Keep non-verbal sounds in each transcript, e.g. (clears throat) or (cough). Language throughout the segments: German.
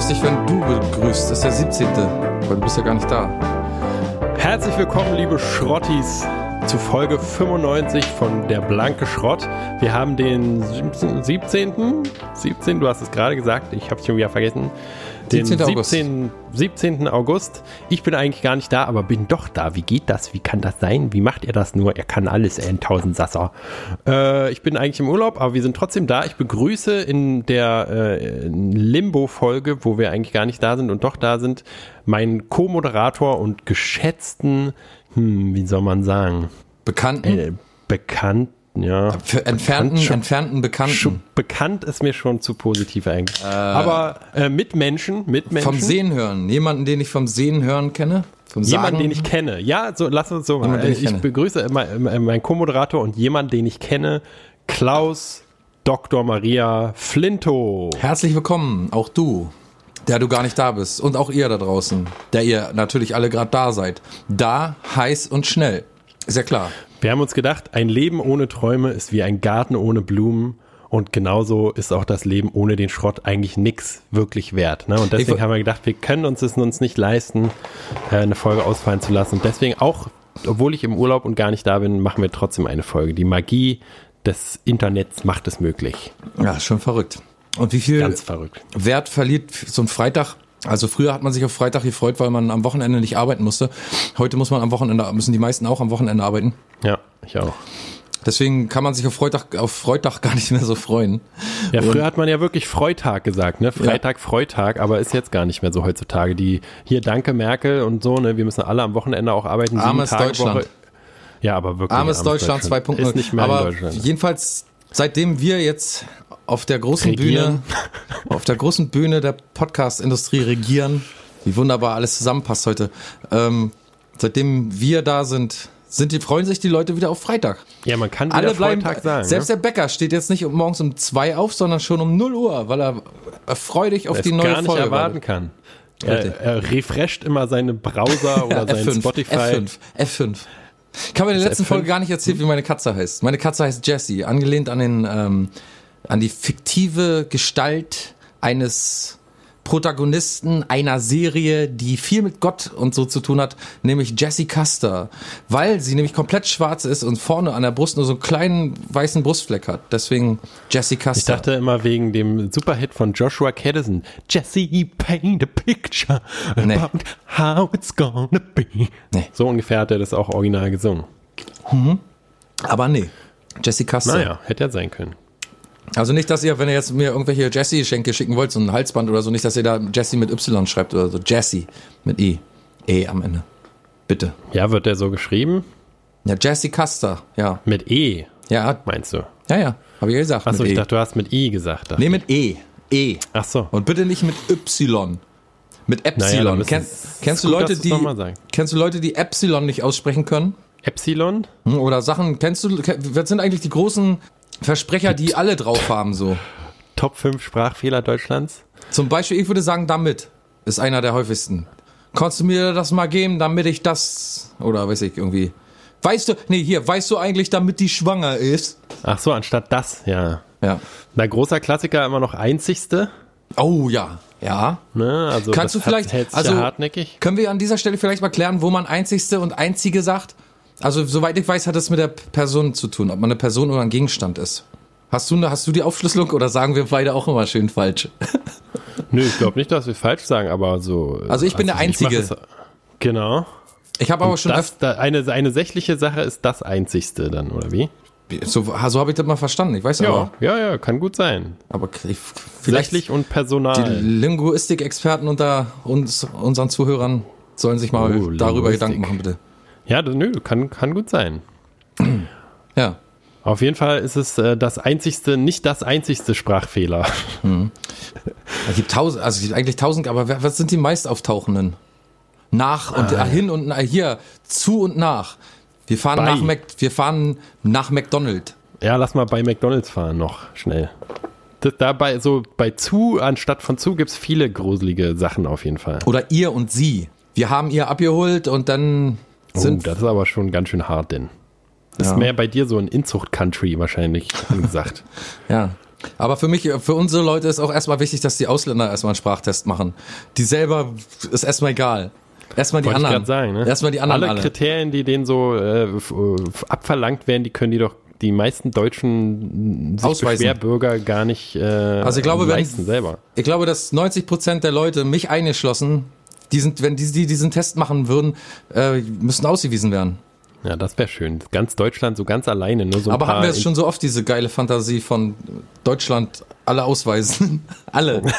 ganz lustig, wenn du begrüßt. Das ist der 17. Weil du bist ja gar nicht da. Herzlich willkommen, liebe Schrottis, zu Folge 95 von Der blanke Schrott. Wir haben den 17. 17. Du hast es gerade gesagt, ich habe es schon wieder vergessen. Den 17. August. 17. 17. August. Ich bin eigentlich gar nicht da, aber bin doch da. Wie geht das? Wie kann das sein? Wie macht er das nur? Er kann alles, er ein Tausendsasser. Äh, ich bin eigentlich im Urlaub, aber wir sind trotzdem da. Ich begrüße in der äh, Limbo-Folge, wo wir eigentlich gar nicht da sind und doch da sind, meinen Co-Moderator und geschätzten, hm, wie soll man sagen, Bekannten? äh, bekannten, ja. Für entfernten, Bekannt entfernten Bekannten. Bekannt ist mir schon zu positiv eigentlich. Aber äh, Mitmenschen, Mitmenschen. Vom Sehen hören. Jemanden, den ich vom Sehen hören kenne. Vom Jemand, Sagen. den ich kenne. Ja, so lass uns so machen. Ich ich begrüße immer, immer meinen Co-Moderator und jemand, den ich kenne, Klaus Dr. Maria Flinto. Herzlich willkommen, auch du, der du gar nicht da bist. Und auch ihr da draußen, der ihr natürlich alle gerade da seid. Da, heiß und schnell. Ist ja klar. Wir haben uns gedacht, ein Leben ohne Träume ist wie ein Garten ohne Blumen. Und genauso ist auch das Leben ohne den Schrott eigentlich nix wirklich wert. Ne? Und deswegen haben wir gedacht, wir können uns es uns nicht leisten, äh, eine Folge ausfallen zu lassen. Und deswegen auch, obwohl ich im Urlaub und gar nicht da bin, machen wir trotzdem eine Folge. Die Magie des Internets macht es möglich. Ja, schon verrückt. Und wie viel Ganz verrückt. Wert verliert so ein Freitag? Also früher hat man sich auf Freitag gefreut, weil man am Wochenende nicht arbeiten musste. Heute muss man am Wochenende, müssen die meisten auch am Wochenende arbeiten. Ja, ich auch. Deswegen kann man sich auf Freitag, auf Freitag gar nicht mehr so freuen. Ja, früher hat man ja wirklich Freitag gesagt, ne? Freitag, Freitag, aber ist jetzt gar nicht mehr so heutzutage. Die hier Danke Merkel und so, ne? Wir müssen alle am Wochenende auch arbeiten. Armes Tage Deutschland. Woche. Ja, aber wirklich. Armes Deutschland 2.0. Ist nicht mehr Aber in Deutschland. jedenfalls, seitdem wir jetzt auf der großen Regieren. Bühne, auf der großen Bühne der Podcast-Industrie regieren, wie wunderbar alles zusammenpasst heute, ähm, seitdem wir da sind, sind die, freuen sich die Leute wieder auf Freitag. Ja, man kann wieder Alle bleiben, Freitag sagen. selbst ne? der Bäcker steht jetzt nicht morgens um zwei auf, sondern schon um 0 Uhr, weil er freudig auf es die neue gar nicht Folge erwarten wartet. kann. Er, er refresht immer seine Browser (laughs) oder sein F5, Spotify. F5, F5. Ich habe in der letzten F5? Folge gar nicht erzählt, wie meine Katze heißt. Meine Katze heißt Jessie, angelehnt an den ähm, an die fiktive Gestalt eines Protagonisten einer Serie, die viel mit Gott und so zu tun hat, nämlich Jessie Custer, weil sie nämlich komplett schwarz ist und vorne an der Brust nur so einen kleinen weißen Brustfleck hat. Deswegen Jessie Custer. Ich dachte immer wegen dem Superhit von Joshua Caddison. Jesse, paint a picture Nee. about how it's gonna be. Nee. So ungefähr hat er das auch original gesungen. aber nee. Jessie Custer. Naja, hätte ja sein können. Also nicht, dass ihr, wenn ihr jetzt mir irgendwelche Jessie-Geschenke schicken wollt, so ein Halsband oder so, nicht, dass ihr da Jessie mit Y schreibt oder so. Jessie mit I. E am Ende. Bitte. Ja, wird der so geschrieben? Ja, Jessie Custer. Ja. Mit E, Ja, meinst du? ja, ja. Habe ich ja gesagt. Achso, ich E. dachte, du hast mit I gesagt. nee, mit E. E. Ach so. Und bitte nicht mit Y. Mit Naja, Epsilon. müssen- Kenn, kennst du gut, Leute, die kennst du Leute, die Epsilon nicht aussprechen können? Epsilon? Hm, Oder Sachen, kennst du, was sind eigentlich die großen Versprecher, die alle drauf haben so? Top 5 Sprachfehler Deutschlands? Zum Beispiel, ich würde sagen, damit ist einer der häufigsten. Kannst du mir das mal geben, damit ich das, oder weiß ich, irgendwie. Weißt du, nee, hier, weißt du eigentlich, damit die schwanger ist? Ach so, anstatt das, ja. Ja. Na, großer Klassiker immer noch einzigste. Oh, ja. Ja. Ne? Also Kannst du vielleicht, hat, also, hartnäckig. können wir an dieser Stelle vielleicht mal klären, wo man einzigste und einzige sagt? Also, soweit ich weiß, hat es mit der Person zu tun, ob man eine Person oder ein Gegenstand ist. Hast du, hast du die Aufschlüsselung oder sagen wir beide auch immer schön falsch? (laughs) Nö, ich glaube nicht, dass wir falsch sagen, aber so. Also ich bin der mach Einzige. es- genau. Ich habe aber schon Das, da, eine, eine sächliche Sache ist das einzigste dann, oder wie? so, so habe ich das mal verstanden. Ich weiß Ja, aber, ja, ja, kann gut sein. aber ich, vielleicht Sächlich und Die Personal. Linguistik-Experten unter uns, unseren Zuhörern sollen sich mal Oh, darüber Linguistik. Gedanken machen, bitte. Ja, das- nö, kann, kann gut sein. (clears throat) Ja. Auf jeden Fall ist es äh, das einzigste, nicht das einzigste Sprachfehler. (laughs) Es gibt tausend, also es gibt eigentlich tausend, aber was sind die meist auftauchenden? Nach und Ah. hin und nach, hier, zu und nach. Wir fahren Bei. nach Mac, wir fahren nach McDonald's. Ja, lass mal bei McDonalds fahren noch schnell. Das, dabei, so bei zu anstatt von zu gibt's viele gruselige Sachen auf jeden Fall. Oder ihr und sie. Wir haben ihr abgeholt und dann Oh, sind das ist aber schon ganz schön hart, denn. Das Ja. ist mehr bei dir so ein Inzucht-Country wahrscheinlich angesagt. (laughs) Ja. Aber für mich, für unsere Leute ist auch erstmal wichtig, dass die Ausländer erstmal einen Sprachtest machen. Die selber ist erstmal egal. Erstmal die Wollte ich anderen. grad sagen, ne? Erstmal die anderen alle, alle. Kriterien, die denen so äh, abverlangt werden, die können die doch die meisten deutschen. Beschwerbürger gar nicht äh, Also ich glaube, wenn- leisten selber. Ich glaube, dass 90 Prozent der Leute, mich eingeschlossen, die sind, wenn die, die diesen Test machen würden, äh, müssten ausgewiesen werden. Ja, das wäre schön. Ganz Deutschland so ganz alleine, nur so Aber hatten wir jetzt schon so oft diese geile Fantasie von Deutschland alle ausweisen? (laughs) alle. (laughs)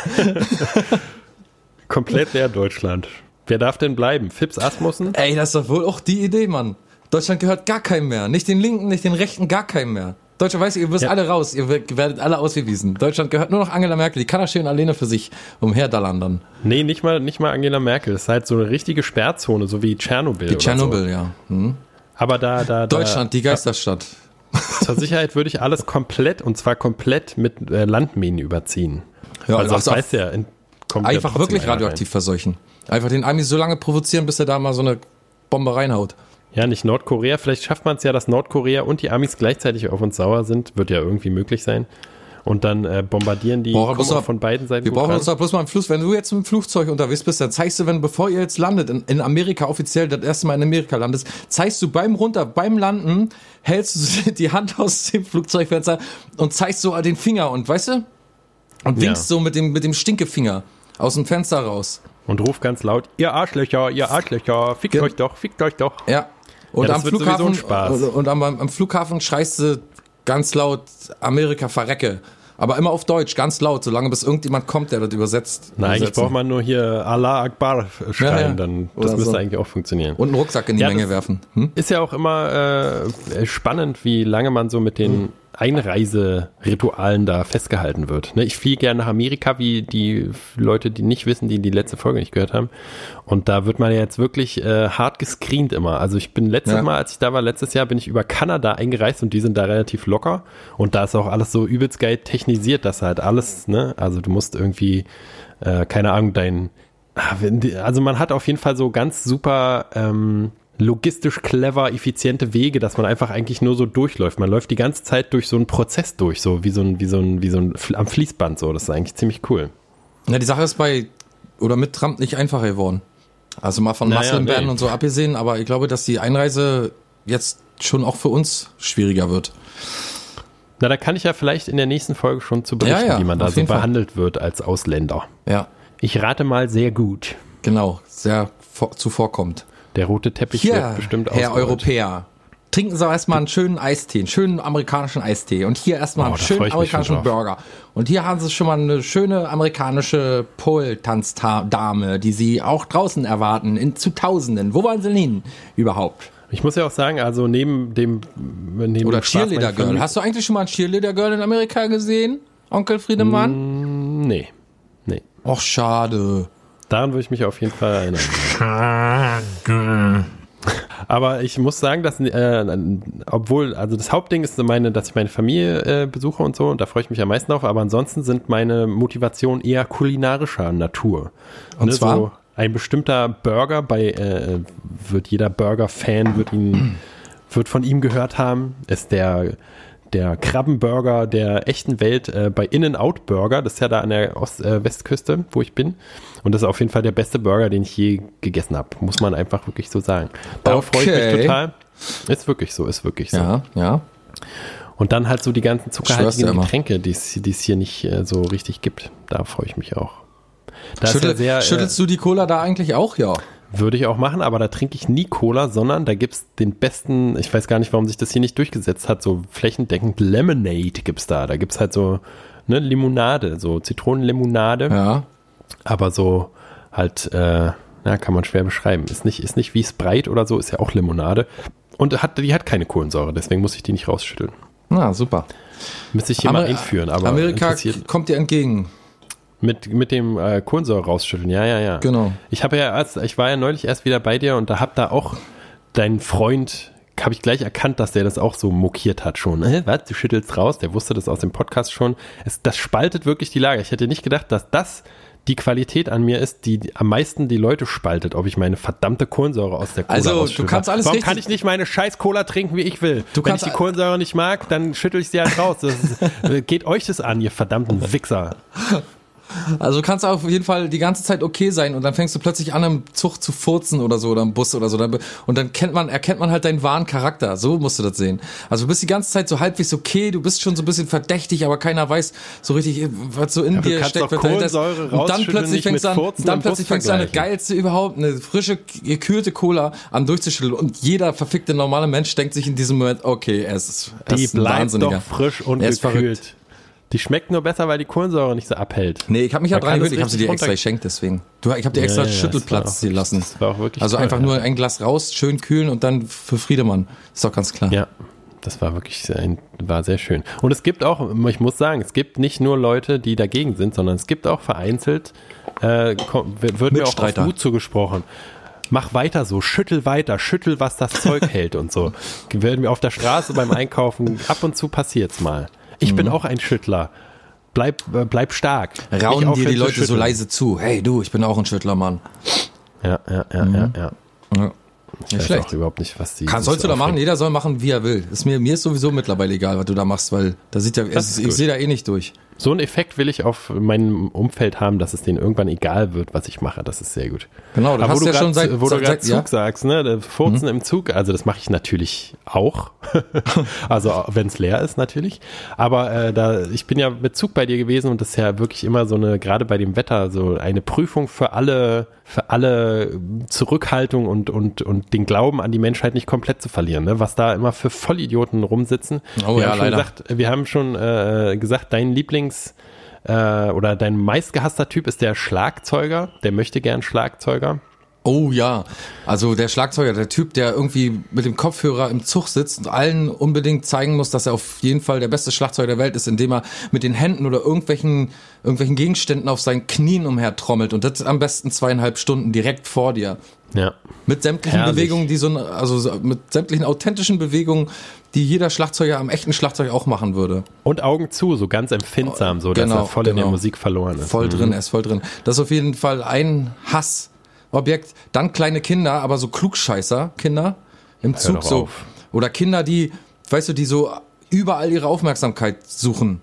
komplett leer Deutschland. Wer darf denn bleiben? Fips Asmussen? Ey, das ist doch wohl auch die Idee, Mann. Deutschland gehört gar keinem mehr. Nicht den Linken, nicht den Rechten, gar keinem mehr. Deutschland weiß, ihr müsst Ja. alle raus, ihr werdet alle ausgewiesen. Deutschland gehört nur noch Angela Merkel, die kann da schön alleine für sich umherdallern dann. Nee, nicht mal, nicht mal Angela Merkel. Das ist halt so eine richtige Sperrzone, so wie Tschernobyl. Die Tschernobyl, So. ja. Hm. Aber da, da, da Deutschland, die Geisterstadt. (laughs) zur Sicherheit würde ich alles komplett, und zwar komplett mit äh, Landminen überziehen. Ja, also das heißt ja, Einfach wirklich radioaktiv verseuchen. Einfach den Amis so lange provozieren, bis er da mal so eine Bombe reinhaut. Ja, nicht Nordkorea. Vielleicht schafft man es ja, dass Nordkorea und die Amis gleichzeitig auf uns sauer sind. Wird ja irgendwie möglich sein. Und dann äh, bombardieren die Boah, man- von beiden Seiten. Wir gut brauchen uns doch bloß mal im Fluss. Wenn du jetzt dem Flugzeug unterwegs bist, dann zeigst du, wenn, bevor ihr jetzt landet, in, in Amerika offiziell das erste Mal in Amerika landest, zeigst du beim runter, beim Landen, hältst du (laughs) die Hand aus dem Flugzeugfenster und zeigst so den Finger und weißt du? Und Ja. winkst so mit dem, mit dem Stinkefinger aus dem Fenster raus. Und ruft ganz laut, ihr Arschlöcher, ihr Arschlöcher, fickt Ge- euch doch, fickt euch doch. Ja. Und Ja, am Flughafen und am, am Flughafen schreist du ganz laut Amerika verrecke. Aber immer auf Deutsch, ganz laut, solange bis irgendjemand kommt, der das übersetzt. Na, eigentlich braucht man nur hier Allah Akbar schreien, Ja, ja. dann das Oder müsste so. eigentlich auch funktionieren. Und einen Rucksack in die Ja, Menge werfen. Hm? Ist ja auch immer äh, spannend, wie lange man so mit den Einreiseritualen da festgehalten wird. Ne, ich fliege gerne nach Amerika, wie die Leute, die nicht wissen, die die letzte Folge nicht gehört haben. Und da wird man ja jetzt wirklich äh, hart gescreent immer. Also ich bin letztes Ja. Mal, als ich da war, letztes Jahr bin ich über Kanada eingereist und die sind da relativ locker. Und da ist auch alles so übelst geil technisiert, dass halt alles, ne, also du musst irgendwie, äh, keine Ahnung, dein Ah, Also man hat auf jeden Fall so ganz super ähm, logistisch clever, effiziente Wege, dass man einfach eigentlich nur so durchläuft. Man läuft die ganze Zeit durch so einen Prozess durch, so wie so ein, wie so ein, wie so ein am Fließband so. Das ist eigentlich ziemlich cool. Ja, die Sache ist bei oder mit Trump nicht einfacher geworden. Also mal von Naja, Muslim-Ban nee. und so abgesehen, aber ich glaube, dass die Einreise jetzt schon auch für uns schwieriger wird. Na, da kann ich ja vielleicht in der nächsten Folge schon zu berichten, Ja, ja, wie man da so jeden Fall. behandelt wird als Ausländer. Ja, Ich rate mal sehr gut. genau, sehr vor, zuvorkommt. Der rote Teppich Hier, wird bestimmt Herr ausgerollt. Europäer, trinken Sie erstmal einen schönen Eistee, einen schönen amerikanischen Eistee und hier erstmal Oh, einen schönen amerikanischen. Burger. Und hier haben Sie schon mal eine schöne amerikanische Pole-Tanzdame, die Sie auch draußen erwarten, in, zu Tausenden. Wo wollen Sie denn hin überhaupt? Ich muss ja auch sagen, also neben dem neben Oder Cheerleader Girl. Hast du eigentlich schon mal ein Cheerleader Girl in Amerika gesehen, Onkel Friedemann? Nee. Nee. Och, schade. Daran würde ich mich auf jeden Fall erinnern. Aber ich muss sagen, dass, äh, obwohl, also das Hauptding ist meine, dass ich meine Familie äh, besuche und so, und da freue ich mich am meisten drauf, aber ansonsten sind meine Motivationen eher kulinarischer Natur. Und zwar? So ein bestimmter Burger, bei, äh, wird jeder Burger-Fan, wird ihn, wird von ihm gehört haben, ist der, der Krabbenburger der echten Welt äh, bei In-N-Out Burger. Das ist ja da an der Ost äh, Westküste, wo ich bin. Und das ist auf jeden Fall der beste Burger, den ich je gegessen habe. Muss man einfach wirklich so sagen. Darauf freue ich Okay. mich total. Ist wirklich so, ist wirklich so. Ja, ja. Und dann halt so die ganzen zuckerhaltigen. Getränke, die es hier nicht äh, so richtig gibt. Da freue ich mich auch. Schüttel, sehr, äh, schüttelst du die Cola da eigentlich auch? Ja. Würde ich auch machen, aber da trinke ich nie Cola, sondern da gibt's den besten, ich weiß gar nicht, warum sich das hier nicht durchgesetzt hat, so flächendeckend Lemonade gibt's da. Da gibt's halt so ne, Limonade, so Zitronenlimonade, Ja. aber so halt, äh, ja, kann man schwer beschreiben. Ist nicht, ist nicht wie Sprite oder so, ist ja auch Limonade. Und hat, die hat keine Kohlensäure, deswegen muss ich die nicht rausschütteln. Na, super. Müsste ich hier mal Amer- einführen, aber Amerika kommt dir entgegen. Mit, mit dem äh, Kohlensäure rausschütteln, ja, ja, ja. Genau. Ich habe ja erst, ich war ja neulich erst wieder bei dir und da hab da auch deinen Freund, habe ich gleich erkannt, dass der das auch so mokiert hat schon. Äh, was, du schüttelst raus? Der wusste das aus dem Podcast schon. Es, das spaltet wirklich die Lage. Ich hätte nicht gedacht, dass das die Qualität an mir ist, die am meisten die Leute spaltet, ob ich meine verdammte Kohlensäure aus der Cola Also, du kannst alles Warum richtig- kann ich nicht meine scheiß Cola trinken, wie ich will? Du Wenn kannst- ich die Kohlensäure nicht mag, dann schüttel ich sie halt raus. Das ist, (laughs) geht euch das an, ihr verdammten Wichser. Also du kannst auf jeden Fall die ganze Zeit okay sein und dann fängst du plötzlich an im Zug zu furzen oder so oder im Bus oder so und dann kennt man erkennt man halt deinen wahren Charakter. So musst du das sehen. Also du bist die ganze Zeit so halbwegs okay, du bist schon so ein bisschen verdächtig, aber keiner weiß so richtig was so in du dir steckt. und dann plötzlich fängst du an, Furzen dann plötzlich fängst du an, das vergleichen. geilste überhaupt, eine frische gekühlte Cola an durchzuschütteln und jeder verfickte normale Mensch denkt sich in diesem Moment, okay, er ist, er Die ist ein bleibt Wahnsinniger. doch frisch und ist verrückt. Die schmeckt nur besser, weil die Kohlensäure nicht so abhält. Nee, ich habe mich ja dran gewöhnt, ich habe sie dir extra geschenkt, deswegen. Du, ich habe dir extra Ja, ja, Schüttelplatz auch- gelassen. das war auch wirklich also toll, einfach ja. nur ein Glas raus, schön kühlen und dann für Friedemann. Ist doch ganz klar. Ja, das war wirklich sehr, war sehr schön. Und es gibt auch, ich muss sagen, es gibt nicht nur Leute, die dagegen sind, sondern es gibt auch vereinzelt, äh, wird mir auch auf. Mut zugesprochen. Mach weiter so, schüttel weiter, schüttel, was das Zeug (laughs) hält und so. Werden mir auf der Straße beim Einkaufen, ab und zu passiert's mal. Ich Mhm. bin auch ein Schüttler. Bleib, äh, bleib stark. Rauen dir die Leute so leise zu. Hey du, ich bin auch ein Schüttlermann. Ja, ja, ja, ja, ja. Ja. Ich Nicht weiß schlecht. auch überhaupt nicht, was die. Kann, sollst so du da machen, jeder soll machen, wie er will. Ist mir, mir ist sowieso mittlerweile egal, was du da machst, weil da sieht ja, ich sehe da eh nicht durch. So einen Effekt will ich auf meinem Umfeld haben, dass es denen irgendwann egal wird, was ich mache. Das ist sehr gut. Genau, du Aber hast wo ja du schon grad- seit- wo du seit- gerade seit- ja. Zug sagst, ne, Furzen im Zug, also das mache ich natürlich auch. (laughs) also wenn es leer ist natürlich. Aber äh, da, ich bin ja mit Zug bei dir gewesen und das ist ja wirklich immer so eine, gerade bei dem Wetter, so eine Prüfung für alle, für alle Zurückhaltung und, und, und den Glauben an die Menschheit nicht komplett zu verlieren. Ne? Was da immer für Vollidioten rumsitzen. Oh wir ja, haben schon leider. Gesagt, wir haben schon äh, gesagt, dein Lieblings- äh, oder dein meistgehasster Typ ist der Schlagzeuger. Der möchte gern Schlagzeuger. Oh ja, also der Schlagzeuger, der Typ, der irgendwie mit dem Kopfhörer im Zug sitzt und allen unbedingt zeigen muss, dass er auf jeden Fall der beste Schlagzeuger der Welt ist, indem er mit den Händen oder irgendwelchen, irgendwelchen Gegenständen auf seinen Knien umhertrommelt und das am besten zweieinhalb Stunden direkt vor dir. Ja. Mit sämtlichen Herrlich. Bewegungen, die so, also so- mit sämtlichen authentischen Bewegungen, die jeder Schlagzeuger am echten Schlagzeug auch machen würde. Und Augen zu, so ganz empfindsam, so dass Genau, er voll in der genau. Musik verloren ist. Voll Mhm. drin, er ist voll drin. Das ist auf jeden Fall ein Hassobjekt. Dann kleine Kinder, aber so Klugscheißer, Kinder im Zug so. auf. Oder Kinder, die, weißt du, die so überall ihre Aufmerksamkeit suchen.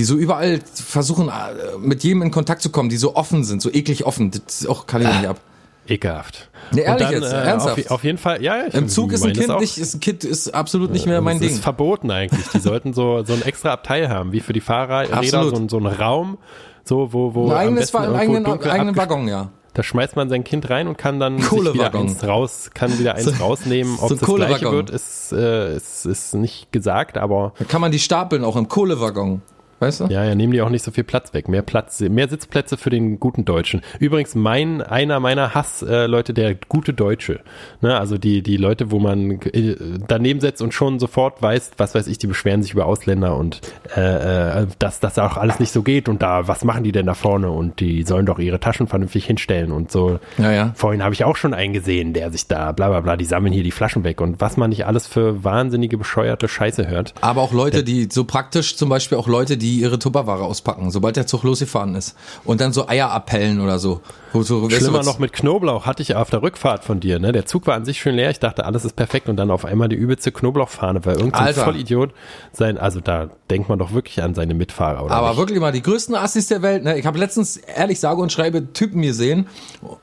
Die so überall versuchen, äh, mit jedem in Kontakt zu kommen, die so offen sind, so eklig offen. Das ist auch kann ich nicht ab. Ekelhaft. Nee, ehrlich dann, jetzt, äh, ernsthaft. Auf, auf jeden Fall, ja, ich Im Zug ist ein das Kind auch. nicht, ist ein Kind ist absolut nicht mehr mein das Ding. ist verboten eigentlich. Die (laughs) sollten so, so ein extra Abteil haben, wie für die Fahrräder, Absolut. so, so ein Raum, so, wo, wo Ein am eigenes, besten einen irgendwo eigenen, eigenen Waggon, ja. Da schmeißt man sein Kind rein und kann dann wieder eins raus, kann wieder eins (laughs) rausnehmen. Ob so es das gleiche wird, ist, äh, ist, ist nicht gesagt, aber Da kann man die stapeln, auch im Kohlewaggon. Weißt du? Ja, ja, nehmen die auch nicht so viel Platz weg. Mehr Platz, mehr Sitzplätze für den guten Deutschen. Übrigens, mein, einer meiner Hass-Leute, Leute, der gute Deutsche. Ne, also die, die Leute, wo man äh, daneben setzt und schon sofort weiß, was weiß ich, die beschweren sich über Ausländer und äh, äh, dass das auch alles nicht so geht und da, was machen die denn da vorne und die sollen doch ihre Taschen vernünftig hinstellen und so. Ja, ja. Vorhin habe ich auch schon einen gesehen, der sich da bla bla bla, die sammeln hier die Flaschen weg und was man nicht alles für wahnsinnige, bescheuerte Scheiße hört. Aber auch Leute, die so praktisch, zum Beispiel auch Leute, die ihre Tupperware auspacken, sobald der Zug losgefahren ist. Und dann so Eier abpellen oder so. So weißt du, Schlimmer was- noch mit Knoblauch hatte ich auf der Rückfahrt von dir. Ne? Der Zug war an sich schön leer. Ich dachte, alles ist perfekt. Und dann auf einmal die übelste Knoblauchfahne, weil irgendein Alter. Vollidiot sein. Also da denkt man doch wirklich an seine Mitfahrer, oder? Aber nicht? wirklich mal, die größten Assis der Welt, ne? Ich habe letztens, ehrlich sage und schreibe, Typen gesehen.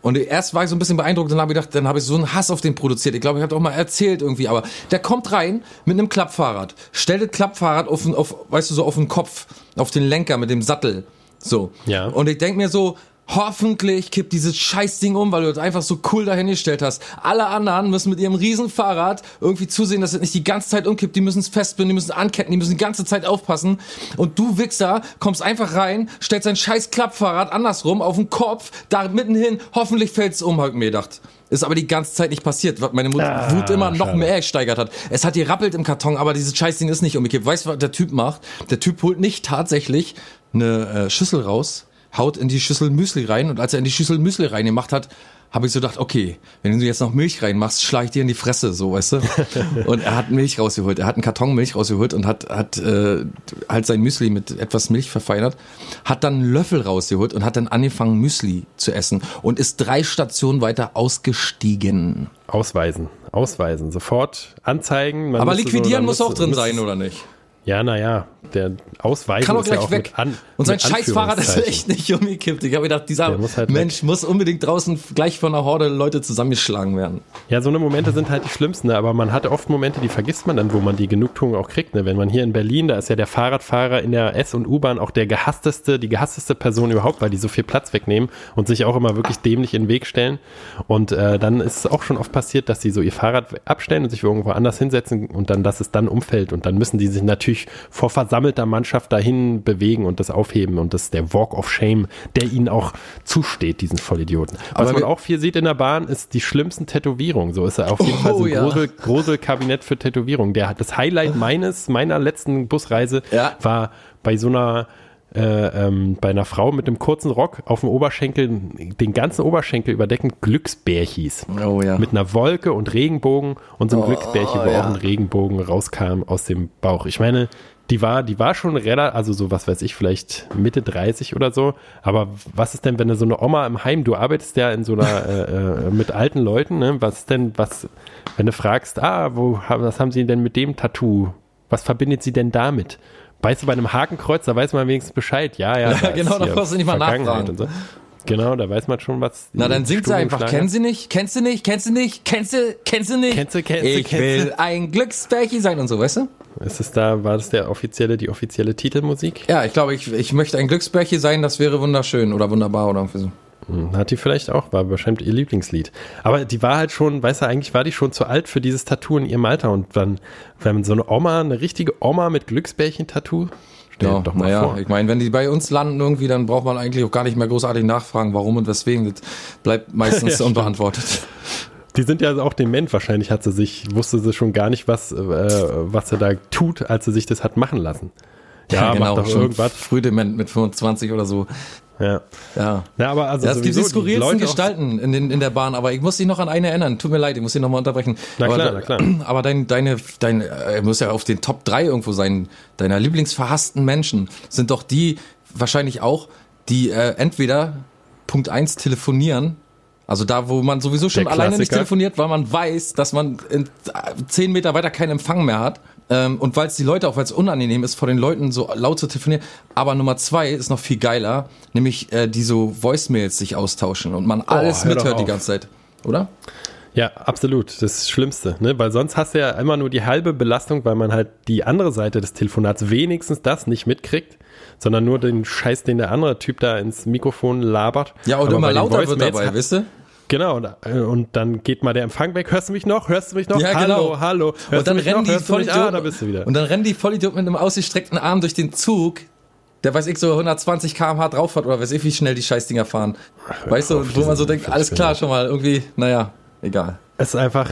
Und erst war ich so ein bisschen beeindruckt, dann habe ich gedacht, dann habe ich so einen Hass auf den produziert. Ich glaube, ich habe auch mal erzählt irgendwie, aber der kommt rein mit einem Klappfahrrad, stellt das Klappfahrrad auf, den- auf weißt du, so auf den Kopf, auf den Lenker mit dem Sattel. So. Ja. Und ich denk mir so, hoffentlich kippt dieses Scheißding um, weil du das einfach so cool dahingestellt hast. Alle anderen müssen mit ihrem riesen Fahrrad irgendwie zusehen, dass es nicht die ganze Zeit umkippt. Die müssen es festbinden, die müssen anketten, die müssen die ganze Zeit aufpassen. Und du Wichser kommst einfach rein, stellst dein scheiß Klappfahrrad andersrum auf den Kopf, da mitten hin, hoffentlich fällt's um, hab ich mir gedacht. Ist aber die ganze Zeit nicht passiert, was meine Mut Ah, Wut immer noch schade. mehr gesteigert hat. Es hat gerappelt im Karton, aber dieses Scheißding ist nicht umgekippt. Weißt du, was der Typ macht? Der Typ holt nicht tatsächlich eine äh, Schüssel raus, haut in die Schüssel Müsli rein und als er in die Schüssel Müsli reingemacht hat, habe ich so gedacht, okay, wenn du jetzt noch Milch reinmachst, schlag ich dir in die Fresse, so, weißt du? (laughs) und er hat Milch rausgeholt, er hat einen Karton Milch rausgeholt und hat, hat äh, halt sein Müsli mit etwas Milch verfeinert, hat dann einen Löffel rausgeholt und hat dann angefangen, Müsli zu essen und ist drei Stationen weiter ausgestiegen. Ausweisen, ausweisen, sofort anzeigen. Man Aber liquidieren so, muss auch drin sein, oder nicht? Ja, naja, der Ausweis Kann auch gleich ja weg. An, und sein Scheißfahrrad ist echt nicht umgekippt. Ich habe gedacht, dieser muss halt Mensch weg. muss unbedingt draußen gleich von einer Horde Leute zusammengeschlagen werden. Ja, so eine Momente sind halt die schlimmsten, ne? aber man hat oft Momente, die vergisst man dann, wo man die Genugtuung auch kriegt. Ne? Wenn man hier in Berlin, da ist ja der Fahrradfahrer in der S- und U-Bahn auch der gehassteste, die gehassteste Person überhaupt, weil die so viel Platz wegnehmen und sich auch immer wirklich dämlich in den Weg stellen. Und äh, dann ist es auch schon oft passiert, dass sie so ihr Fahrrad abstellen und sich irgendwo anders hinsetzen und dann, dass es dann umfällt und dann müssen die sich natürlich natürlich vor versammelter Mannschaft dahin bewegen und das aufheben. Und das ist der Walk of Shame, der ihnen auch zusteht, diesen Vollidioten. Was man auch viel sieht in der Bahn, ist die schlimmsten Tätowierungen. So ist er auf jeden oh, Fall so ein ja. Grusel, Gruselkabinett für Tätowierungen. Der, das Highlight meines, meiner letzten Busreise ja. war bei so einer äh, ähm, bei einer Frau mit einem kurzen Rock auf dem Oberschenkel, den ganzen Oberschenkel überdeckend Glücksbärchis. Oh ja. Mit einer Wolke und Regenbogen und so einem oh, Glücksbärchen, wo ja. auch ein Regenbogen rauskam aus dem Bauch. Ich meine, die war, die war schon relativ, also so was weiß ich, vielleicht Mitte 30 oder so. Aber was ist denn, wenn du so eine Oma im Heim, du arbeitest ja in so einer, (laughs) äh, äh, mit alten Leuten, ne? Was ist denn, was, wenn du fragst, ah, wo, was haben sie denn mit dem Tattoo? Was verbindet sie denn damit? Weißt du, bei einem Hakenkreuz, da weiß man wenigstens Bescheid. Ja, ja. (laughs) ja genau, da brauchst du nicht mal nachfragen. So. Genau, da weiß man schon, was. Na, dann singt sie einfach. Kennen sie nicht? Kennst du nicht? Kennst du nicht? Kennst du? Kennst du nicht? Kennst du, kennst du, Ich kennst will ein Glücksbärchen sein und so, weißt du? Ist es da, war das der offizielle, die offizielle Titelmusik? Ja, ich glaube, ich, ich möchte ein Glücksbärchen sein, das wäre wunderschön oder wunderbar oder irgendwie so. Hm, hat die vielleicht auch, war bestimmt ihr Lieblingslied. Aber die war halt schon, weißt du, eigentlich war die schon zu alt für dieses Tattoo in ihrem Alter. Und dann, wenn so eine Oma, eine richtige Oma mit Glücksbärchen-Tattoo, stell ja, doch mal naja, vor. Ich meine, wenn die bei uns landen irgendwie, dann braucht man eigentlich auch gar nicht mehr großartig nachfragen, warum und weswegen. Das bleibt (laughs) meistens ja, unbeantwortet. Die sind ja auch dement. Wahrscheinlich hat sie sich, wusste sie schon gar nicht, was, äh, was sie da tut, als sie sich das hat machen lassen. Ja, ja genau, doch irgendwas. Früh dement mit 25 oder so. Ja. Ja. ja aber also ja, es gibt die skurrilsten Gestalten in, den, in der Bahn, aber ich muss dich noch an eine erinnern. Tut mir leid, ich muss dich nochmal unterbrechen. Na aber, klar, na klar. (clears throat) Aber dein, deine, dein, er muss ja auf den Top 3 irgendwo sein, deiner Lieblingsverhassten Menschen sind doch die wahrscheinlich auch, die äh, entweder Punkt 1 telefonieren also da, wo man sowieso schon alleine nicht telefoniert, weil man weiß, dass man in 10 Meter weiter keinen Empfang mehr hat. Ähm, und weil es die Leute auch, weil es unangenehm ist, vor den Leuten so laut zu telefonieren. Aber Nummer zwei ist noch viel geiler, nämlich äh, die so Voicemails sich austauschen und man alles oh, mithört die ganze Zeit. Oder? Ja, absolut. Das, das Schlimmste, ne? Weil sonst hast du ja immer nur die halbe Belastung, weil man halt die andere Seite des Telefonats wenigstens das nicht mitkriegt, sondern nur den Scheiß, den der andere Typ da ins Mikrofon labert. Ja, und immer lauter wird dabei, wisst ihr? Genau, äh, und dann geht mal der Empfang weg. Hörst du mich noch? Hörst du mich noch? Ja, hallo, genau. hallo. Hörst und dann rennen die Vollidioten, ah, da bist du wieder. Und dann rennen die Vollidioten mit einem ausgestreckten Arm durch den Zug, der weiß ich so 120 km/h drauf hat oder weiß ich, wie schnell die Scheißdinger fahren. Ach, weißt du, wo man so denkt, alles klar schon mal, irgendwie, naja, egal. Es ist einfach,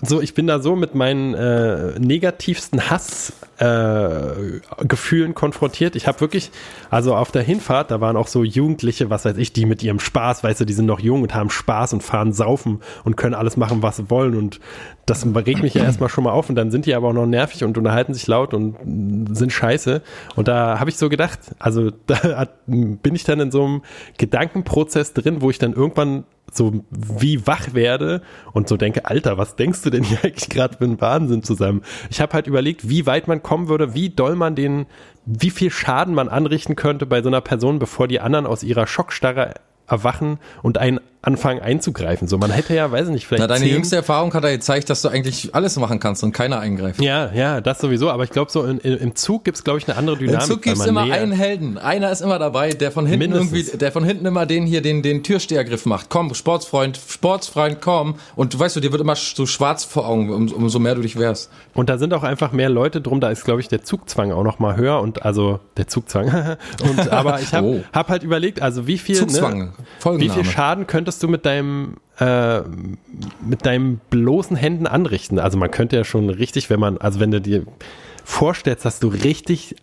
so, ich bin da so mit meinen äh, negativsten Hassgefühlen äh, konfrontiert. Ich habe wirklich, also auf der Hinfahrt, da waren auch so Jugendliche, was weiß ich, die mit ihrem Spaß, weißt du, die sind noch jung und haben Spaß und fahren saufen und können alles machen, was sie wollen. Und das regt mich ja erstmal schon mal auf. Und dann sind die aber auch noch nervig und unterhalten sich laut und sind scheiße. Und da habe ich so gedacht, also (laughs) da bin ich dann in so einem Gedankenprozess drin, wo ich dann irgendwann so wie wach werde und so denke, Alter, was denkst du denn hier (laughs) eigentlich gerade für einen Wahnsinn zusammen? Ich habe halt überlegt, wie weit man kommen würde, wie doll man den, wie viel Schaden man anrichten könnte bei so einer Person, bevor die anderen aus ihrer Schockstarre erwachen und einen anfangen einzugreifen. So, man hätte ja, weiß ich nicht, vielleicht. Na, deine jüngste Erfahrung hat ja gezeigt, dass du eigentlich alles machen kannst und keiner eingreift. Ja, ja, das sowieso. Aber ich glaube, so in, in, im Zug gibt's glaube ich, eine andere Dynamik. Im Zug gibt's immer einen Helden. Einer ist immer dabei, der von hinten Mindestens. irgendwie, der von hinten immer den hier, den, den Türstehergriff macht. Komm, Sportsfreund, Sportsfreund, komm. Und du weißt du, dir wird immer so schwarz vor Augen, um, umso mehr du dich wehrst. Und da sind auch einfach mehr Leute drum. Da ist, glaube ich, der Zugzwang auch noch mal höher und also der Zugzwang. (laughs) und aber ich habe (laughs) oh. hab halt überlegt, also wie viel, Zugzwang, ne, wie viel Schaden könntest du mit deinem äh, mit deinen bloßen Händen anrichten. Also man könnte ja schon richtig, wenn man, also wenn du dir vorstellst, dass du richtig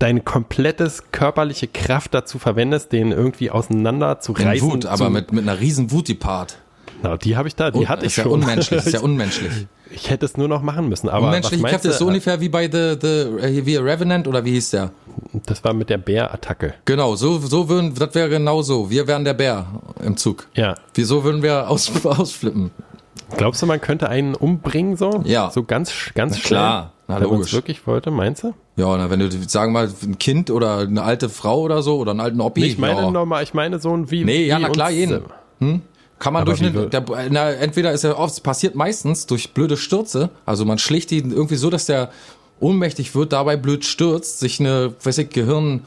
deine komplettes körperliche Kraft dazu verwendest, den irgendwie auseinander zu reißen. Wut, aber mit, mit einer riesen Wut die Part. Na, die habe ich da, die Oh, hatte ich ist ja schon. unmenschlich, ist ja (laughs) unmenschlich. Ich hätte es nur noch machen müssen, aber Unmenschliche Kräfte ist so du? ungefähr wie bei The, the äh, wie Revenant oder wie hieß der? Das war mit der Bär-Attacke. Genau, so, so würden, das wäre genau so. Wir wären der Bär im Zug. Ja. Wieso würden wir aus, (laughs) ausflippen? Glaubst du, man könnte einen umbringen so? Ja. So ganz, ganz Na schnell? klar. Na, wenn man es wirklich wollte, meinst du? Ja, na, wenn du, sagen wir mal, ein Kind oder eine alte Frau oder so oder einen alten Oppi. Ich meine ja. normal, ich meine so ein wie. Nee, ja, wie na klar, jeden. äh, Kann man Aber durch eine, der, na, entweder ist ja oft, passiert meistens durch blöde Stürze, also man schlicht ihn irgendwie so, dass der ohnmächtig wird, dabei blöd stürzt, sich eine, weiß ich, Gehirn,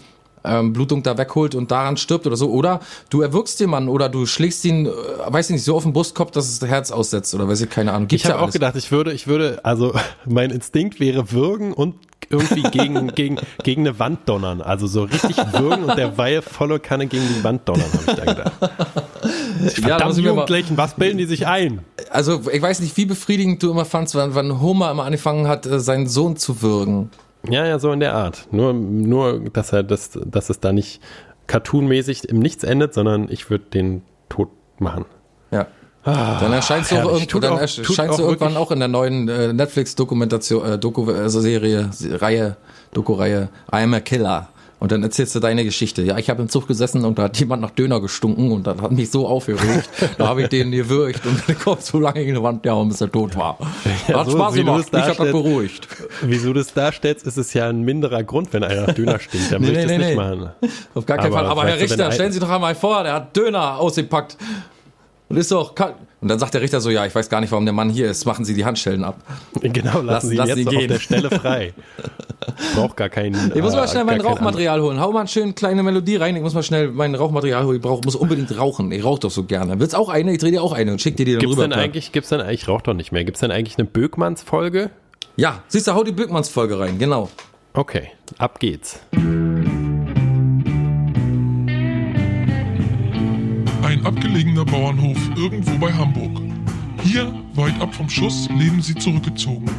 ähm, Blutung da wegholt und daran stirbt oder so. Oder du erwürgst den Mann oder du schlägst ihn, äh, weiß ich nicht, so auf den Brustkopf, dass es das Herz aussetzt oder weiß ich, keine Ahnung. Gibt's Ich habe ja auch gedacht, ich würde, ich würde, also (laughs) mein Instinkt wäre würgen und irgendwie gegen, (laughs) gegen, gegen eine Wand donnern. Also so richtig würgen und derweil volle Kanne gegen die Wand donnern, habe ich da gedacht. Ja, da Verdammt, mal, Jugendlichen, was bilden die sich ein? also ich weiß nicht, wie befriedigend du immer fandst, wann, wann Homer immer angefangen hat, äh, seinen Sohn zu würgen. Ja, ja, so in der Art. Nur, nur, dass er das, dass es da nicht cartoonmäßig im Nichts endet, sondern ich würde den tot machen. Ja. dann erscheinst du, Ah, herrlich. irgend, dann auch- erscheinst du irgendwann auch in der neuen äh, Netflix-Dokumentation, äh, Doku, also Serie, Se- Reihe, Doku-Reihe, I am a Killer. Und dann erzählst du deine Geschichte. Ja, ich habe im Zug gesessen und da hat jemand nach Döner gestunken und das hat mich so aufgeregt. (laughs) da habe ich den gewürgt und der Kopf so lange gegen die Wand gehauen, bis er tot war. Ja, hat so, Spaß gemacht. es Mich hat das beruhigt. Wieso du es darstellst, ist es ja ein minderer Grund, wenn einer nach Döner stinkt. Dann Nee, ich nee, das nee, nicht machen. Auf gar keinen Aber Fall. Aber Herr Richter, stellen Sie doch einmal vor, der hat Döner ausgepackt. Und ist doch kalt. Und dann sagt der Richter so, ja, ich weiß gar nicht, warum der Mann hier ist. Machen Sie die Handschellen ab. Genau, lassen, Lassen- Sie ihn lassen jetzt Sie so auf gehen. der Stelle frei. (laughs) Braucht gar keinen. Ich muss mal äh, schnell mein Rauchmaterial holen. Hau mal schön kleine Melodie rein. Ich muss mal schnell mein Rauchmaterial holen. Ich brauch, muss unbedingt rauchen. Ich rauche doch so gerne. Willst auch eine? Ich drehe dir auch eine und schick dir die dann Gibt's rüber. denn eigentlich, gibt's denn, ich rauche doch nicht mehr. Gibt's denn eigentlich eine Bögmanns-Folge? Ja, siehst du, hau die Böckmanns-Folge rein. Genau. Okay, ab geht's. Ein abgelegener Bauernhof irgendwo bei Hamburg. Hier, weit ab vom Schuss, leben sie zurückgezogen.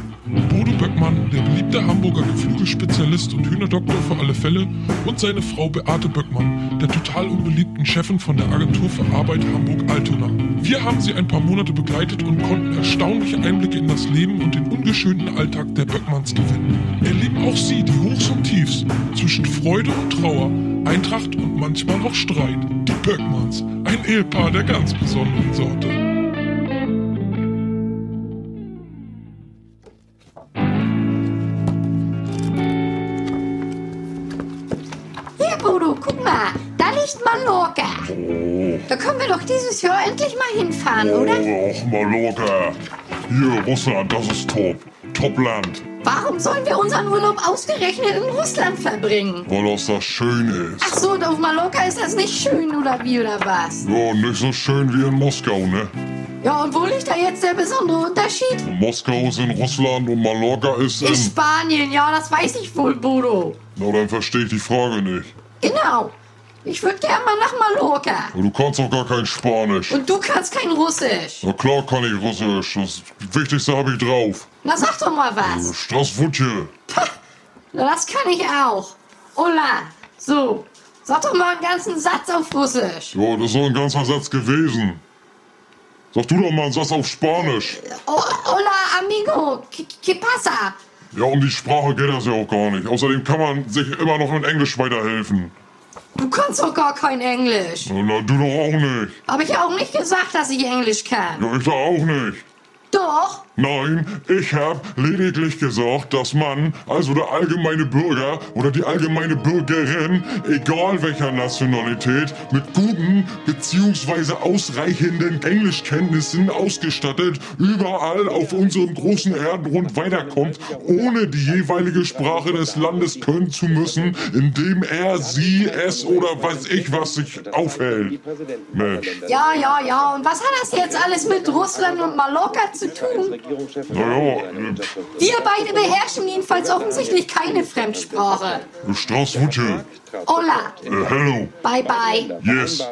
Bodo Böckmann, der beliebte Hamburger Geflügelspezialist und Hühnerdoktor für alle Fälle, und seine Frau Beate Böckmann, der total unbeliebten Chefin von der Agentur für Arbeit Hamburg-Altona. Wir haben sie ein paar Monate begleitet und konnten erstaunliche Einblicke in das Leben und den ungeschönten Alltag der Böckmanns gewinnen. Erleben auch sie die Hochs und Tiefs zwischen Freude und Trauer, Eintracht und manchmal auch Streit. Die Böckmanns, ein Ehepaar der ganz besonderen Sorte. Liegt Mallorca. Da können wir doch dieses Jahr endlich mal hinfahren, oder? Och, Mallorca. Hier, Russland, das ist top. Topland. Warum sollen wir unseren Urlaub ausgerechnet in Russland verbringen? Weil das da schön Ach ist. so, auf Mallorca ist das nicht schön, oder wie, oder was? Ja, nicht so schön wie in Moskau, ne? Ja, und wo liegt da jetzt der besondere Unterschied? Moskau ist in Russland und Mallorca ist In in... Spanien, ja, das weiß ich wohl, Bodo. Na, dann verstehe ich die Frage nicht. Genau. Ich würde gern mal nach Mallorca. Aber du kannst doch gar kein Spanisch. Und du kannst kein Russisch. Na klar kann ich Russisch. Das Wichtigste habe ich drauf. Na, sag doch mal was. Straswutje. Na, das kann ich auch. Hola. So. Sag doch mal einen ganzen Satz auf Russisch. Ja, das ist so ein ganzer Satz gewesen. Sag du doch mal einen Satz auf Spanisch. Hola, amigo. ¿Qué, pasa? Ja, um die Sprache geht das ja auch gar nicht. Außerdem kann man sich immer noch in Englisch weiterhelfen. Du kannst doch gar kein Englisch. Na, du doch auch nicht. Hab ich auch nicht gesagt, dass ich Englisch kann. Ja, ich doch auch nicht. Doch. Nein, ich habe lediglich gesagt, dass man, also der allgemeine Bürger oder die allgemeine Bürgerin, egal welcher Nationalität, mit guten bzw. ausreichenden Englischkenntnissen ausgestattet, überall auf unserem großen Erdenrund weiterkommt, ohne die jeweilige Sprache des Landes können zu müssen, in dem er, sie, es oder weiß ich was sich aufhält. Mensch, Ja, ja, ja. Und was hat das jetzt alles mit Russland und Mallorca zu tun? naja, Wir beide beherrschen jedenfalls offensichtlich keine Fremdsprache. Straswutje, Hola. äh, hello, Bye, bye. yes,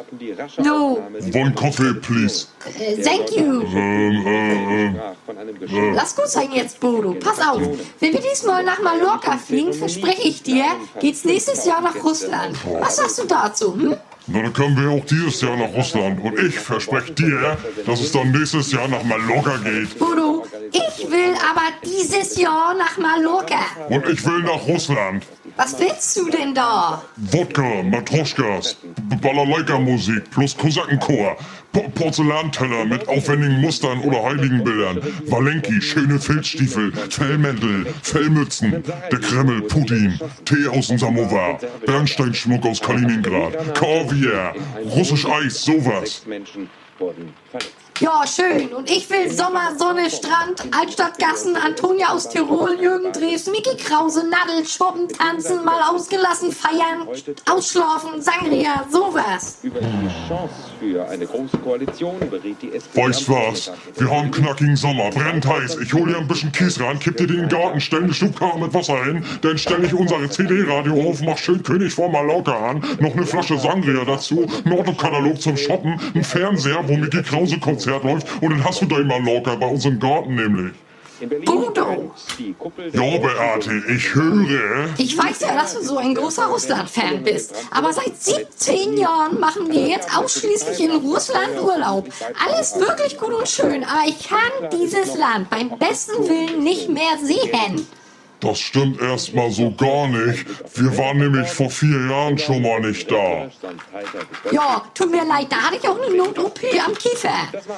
No. one coffee, please. Äh, thank you. Ähm, äh, äh, Lass gut sein jetzt, Bodo. Pass auf. Wenn wir diesmal nach Mallorca fliegen, verspreche ich dir, geht's nächstes Jahr nach Russland. Was sagst du dazu, hm? Na, dann können wir auch dieses Jahr nach Russland. Und ich verspreche dir, dass es dann nächstes Jahr nach Mallorca geht. Bodo, ich will aber dieses Jahr nach Mallorca. Und ich will nach Russland. Was willst du denn da? Wodka, Matroschkas, Balalaika-Musik plus Kosakenchor, po Porzellanteller mit aufwendigen Mustern oder Heiligenbildern, Walenki, schöne Filzstiefel, Fellmäntel, Fellmützen, der Kreml, Putin, Tee aus dem Samovar, Bernsteinschmuck aus Kaliningrad, Kaviar, russisch Eis, sowas. Menschen wurden verletzt. Ja, schön. Und ich will Sommer, Sonne, Strand, Altstadtgassen, Antonia aus Tirol, Jürgen Drews, Mickey Krause, Nadel, Schwuppen, tanzen, mal ausgelassen feiern, ausschlafen, Sangria, sowas. Über die Chance für eine große Koalition beriet die SPD. Weißt was? Wir haben knackigen Sommer, brennt heiß. Ich hol dir ein bisschen Kies ran, kipp dir den in den Garten, stell eine Schubkarre mit Wasser hin, dann stell ich unsere CD-Radio auf, mach schön König vor Mallorca an, noch eine Flasche Sangria dazu, einen Autokatalog zum Shoppen, ein Fernseher, wo Mickey Krause Konzert läuft und dann hast du dein Mallorca bei uns im Garten nämlich. Bodo. Ja, Beate, ich höre. Ich weiß ja, dass du so ein großer Russland-Fan bist. Aber seit 17 Jahren machen wir jetzt ausschließlich in Russland Urlaub. Alles wirklich gut und schön, aber ich kann dieses Land beim besten Willen nicht mehr sehen. Das stimmt erstmal so gar nicht. Wir waren nämlich vor vier Jahren schon mal nicht da. Ja, tut mir leid, da hatte ich auch eine Not-OP am Kiefer.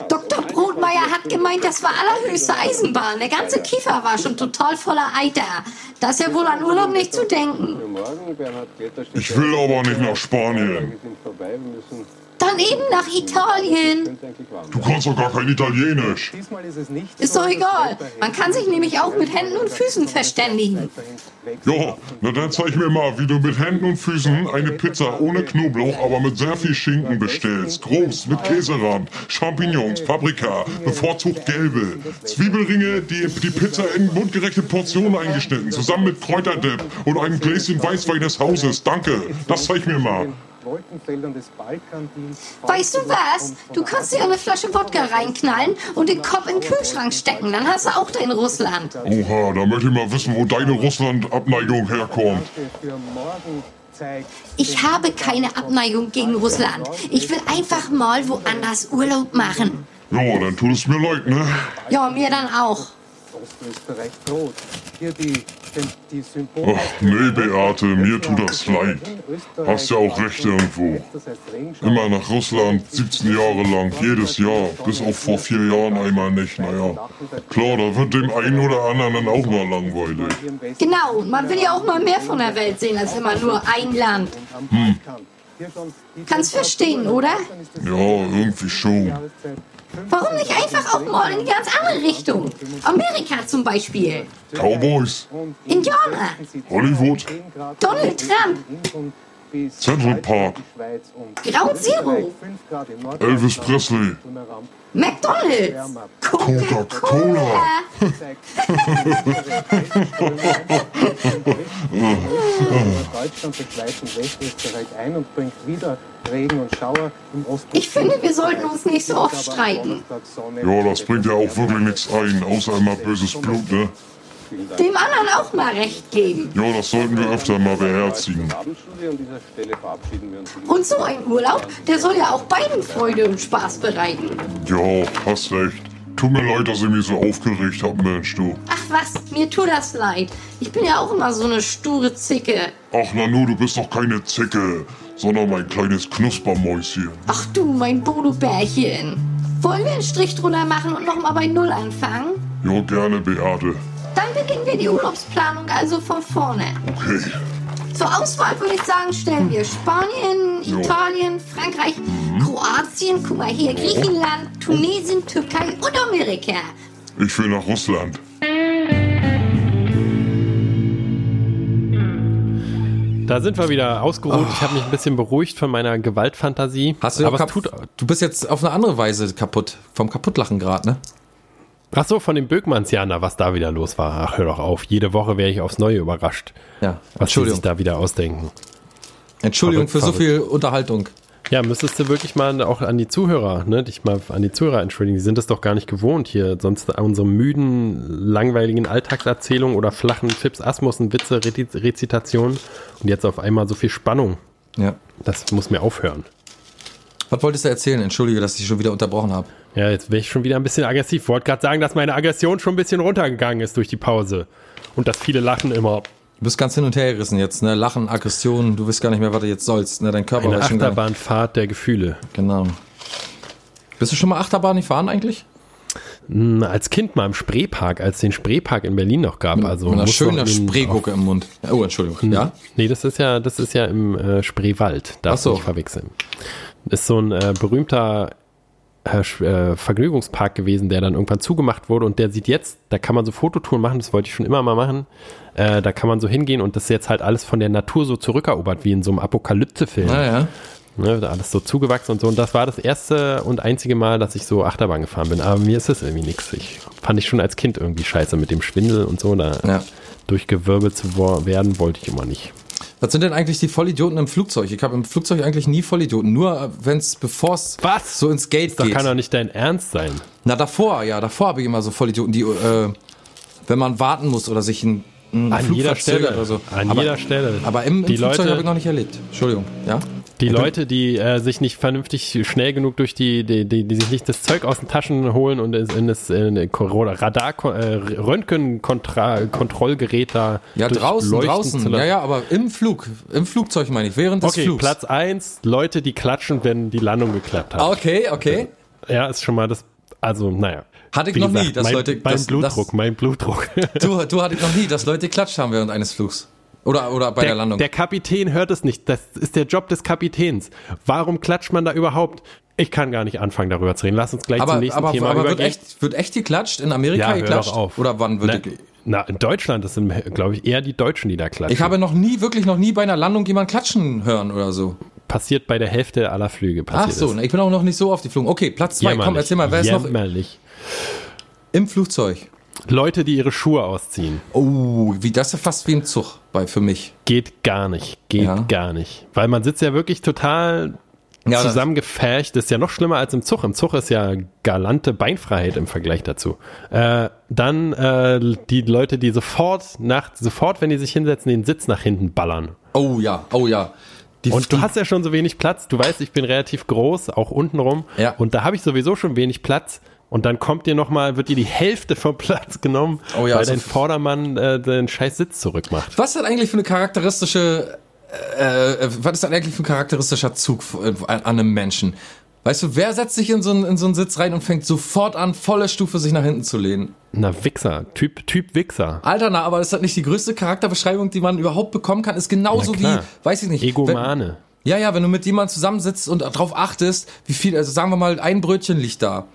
Dr. Brotmeier hat gemeint, das war allerhöchste Eisenbahn. Der ganze Kiefer war schon total voller Eiter. Da ist ja wohl an Urlaub nicht zu denken. Ich will aber nicht nach Spanien. Dann eben nach Italien. Du kannst doch gar kein Italienisch. Ist doch egal. Man kann sich nämlich auch mit Händen und Füßen verständigen. Ja, na dann zeig mir mal, wie du mit Händen und Füßen eine Pizza ohne Knoblauch, aber mit sehr viel Schinken bestellst. Groß, mit Käserand, Champignons, Paprika, bevorzugt gelbe. Zwiebelringe, die die Pizza in mundgerechte Portionen eingeschnitten, zusammen mit Kräuterdip und einem Gläschen Weißwein des Hauses. Danke, das zeig mir mal. Wolkenfeldern des Balkandienst. Weißt du was? Du kannst dir eine Flasche Wodka reinknallen und den Kopf in den Kühlschrank stecken. Dann hast du auch dein Russland. Oha, da möchte ich mal wissen, wo deine Russland-Abneigung herkommt. Ich habe keine Abneigung gegen Russland. Ich will einfach mal woanders Urlaub machen. Ja, dann tut es mir leid, ne? Ja, mir dann auch. Ostösterreich droht. Hier die. Ach nee, Beate, mir tut das leid. Hast ja auch recht irgendwo. Immer nach Russland, 17 Jahre lang, jedes Jahr, bis auf vor vier Jahren einmal nicht, naja. Klar, da wird dem einen oder anderen dann auch mal langweilig. Genau, man will ja auch mal mehr von der Welt sehen als immer nur ein Land. die Kannst verstehen, oder? Ja, irgendwie schon. Warum nicht einfach auch mal in die ganz andere Richtung? Amerika zum Beispiel. Cowboys, Indianer. Hollywood, 10 Grad Donald Trump. Central Park, Ground Zero. 5 Grad im Norden. Elvis Presley, McDonalds. Coca-Cola. Ich finde, wir sollten uns nicht so oft streiten. ja, das bringt ja auch wirklich nichts ein, außer immer böses Blut, ne? Dem anderen auch mal recht geben. Ja, das sollten wir öfter mal beherzigen. Abendstudio an dieser Stelle verabschieden wir uns. Und so ein Urlaub, der soll ja auch beiden Freude und Spaß bereiten. Ja, hast recht. Tut mir leid, dass ich mich so aufgeregt hab, Mensch, du. Ach was, mir tut das leid. Ich bin ja auch immer so eine sture Zicke. Ach, Nanu, du bist doch keine Zicke, sondern mein kleines Knuspermäuschen. Ach du, mein Bodo-Bärchen. Wollen wir einen Strich drunter machen und nochmal bei Null anfangen? Ja, gerne, Beate. Dann beginnen wir die Urlaubsplanung also von vorne. Okay. Zur Auswahl würde ich sagen, stellen wir Spanien, Jo. Italien, Frankreich, Kroatien, guck mal hier, Griechenland, Tunesien, Türkei und Amerika. Ich will nach Russland. Da sind wir wieder ausgeruht. Ich habe mich ein bisschen beruhigt von meiner Gewaltfantasie. Hast du Aber tut. Du bist jetzt auf eine andere Weise kaputt. Vom Kaputtlachen gerade, ne? Ach so, von dem Böckmannsjaner, was da wieder los war. Ach, hör doch auf. Jede Woche wäre ich aufs Neue überrascht. Ja. Was Entschuldigung. sich da wieder ausdenken. Entschuldigung für Verrückt, so viel Unterhaltung. Ja, müsstest du wirklich mal auch an die Zuhörer, ne, dich mal an die Zuhörer entschuldigen. Die sind es doch gar nicht gewohnt hier, sonst unsere müden, langweiligen Alltagserzählungen oder flachen Fips, Asmussen, Witze, Rezi- Rezitationen und jetzt auf einmal so viel Spannung. Ja. Das muss mir aufhören. Was wolltest du erzählen? Entschuldige, dass ich schon wieder unterbrochen habe. Ja, jetzt bin ich schon wieder ein bisschen aggressiv. Wollte gerade sagen, dass meine Aggression schon ein bisschen runtergegangen ist durch die Pause. Und dass viele lachen immer. Du bist ganz hin und her gerissen jetzt, ne? Lachen, Aggression, du weißt gar nicht mehr, was du jetzt sollst, ne? Dein Körper Eine. Achterbahnfahrt der Gefühle. Genau. Bist du schon mal Achterbahn gefahren eigentlich? Hm, Als Kind mal im Spreepark, als es den Spreepark in Berlin noch gab. Also Mit einer schönen Spreegucke im Mund. Oh, Entschuldigung. Ja? Nee, das ist ja, das ist ja im äh, Spreewald. Ach so. nicht verwechseln. Ist so ein äh, berühmter äh, äh, Vergnügungspark gewesen, der dann irgendwann zugemacht wurde und der sieht jetzt, da kann man so Fototouren machen, das wollte ich schon immer mal machen. Äh, da kann man so hingehen und das ist jetzt halt alles von der Natur so zurückerobert, wie in so einem Apokalypse-Film. Naja. Ne, da alles so zugewachsen und so. Und das war das erste und einzige Mal, dass ich so Achterbahn gefahren bin. Aber mir ist das irgendwie nichts. Ich fand ich schon als Kind irgendwie scheiße mit dem Schwindel und so. Da Ja. durchgewirbelt zu werden, wollte ich immer nicht. Was sind denn eigentlich die Vollidioten im Flugzeug? Ich habe im Flugzeug eigentlich nie Vollidioten. Nur wenn es, bevor es so ins Gate Das geht. kann doch nicht dein Ernst sein. Na, davor, ja, davor habe ich immer so Vollidioten, die, äh, wenn man warten muss oder sich ein An jeder Stelle. oder so. An aber, jeder Stelle. Aber im, im Die Flugzeug habe ich noch nicht erlebt. Entschuldigung, ja? Die Leute, die äh, sich nicht vernünftig schnell genug durch die, die, die, die sich nicht das Zeug aus den Taschen holen und in das äh, Radar, äh, Röntgenkontrollgerät da Ja, draußen, durchleuchten draußen. Ja, ja, aber im Flug, im Flugzeug meine ich, während des Okay, Flugs. Platz eins Leute, die klatschen, wenn die Landung geklappt hat. Ah, Okay, okay. Ja, ist schon mal das, also naja. Hatte ich Wie noch nie, dass mein, Leute- Mein das- Blutdruck, das- mein Blutdruck. (laughs) Du, du hattest noch nie, dass Leute geklatscht haben während eines Flugs. Oder, oder bei der, Der, Landung. der Kapitän hört es nicht. Das ist der Job des Kapitäns. Warum klatscht man da überhaupt? Ich kann gar nicht anfangen, darüber zu reden. Lass uns gleich zum aber nächsten aber, Thema aber wird, übergehen. echt, wird echt geklatscht? In Amerika ja, geklatscht? doch auf. Oder wann wird na, na, in Deutschland, das sind, glaube ich, eher die Deutschen, die da klatschen. Ich habe noch nie, wirklich noch nie bei einer Landung jemand klatschen hören oder so. passiert bei der Hälfte aller Flüge. Ach so, na, ich bin auch noch nicht so oft geflogen. Okay, Platz zwei, komm, erzähl mal, wer ist noch Jämmerlich. Im Flugzeug? Leute, die ihre Schuhe ausziehen. Oh, wie das ist ja fast wie im Zug bei für mich. Geht gar nicht. Geht Ja. gar nicht. Weil man sitzt ja wirklich total Ja, das- zusammengefärcht. Das ist ja noch schlimmer als im Zug. Im Zug ist ja galante Beinfreiheit im Vergleich dazu. Äh, dann äh, die Leute, die sofort nach, sofort, wenn die sich hinsetzen, den Sitz nach hinten ballern. Oh ja, oh ja. Die, Und du hast ja schon so wenig Platz. Du weißt, ich bin relativ groß, auch untenrum. Ja. Und da habe ich sowieso schon wenig Platz. Und dann kommt dir noch mal, wird dir die Hälfte vom Platz genommen, Oh ja, weil so dein Vordermann äh, den scheiß Sitz zurückmacht. was ist das eigentlich für eine charakteristische, äh, äh, was ist das eigentlich für ein charakteristischer Zug äh, an einem Menschen? Weißt du, wer setzt sich in so, einen, in so einen Sitz rein und fängt sofort an, volle Stufe sich nach hinten zu lehnen? Na, Wichser. Typ, Typ Wichser. Alter, na, aber ist das nicht die größte Charakterbeschreibung, die man überhaupt bekommen kann? Ist genauso Na wie, weiß ich nicht. Wenn, Egomane. ja, ja, wenn du mit jemandem zusammensitzt und darauf achtest, wie viel, also sagen wir mal, ein Brötchen liegt da.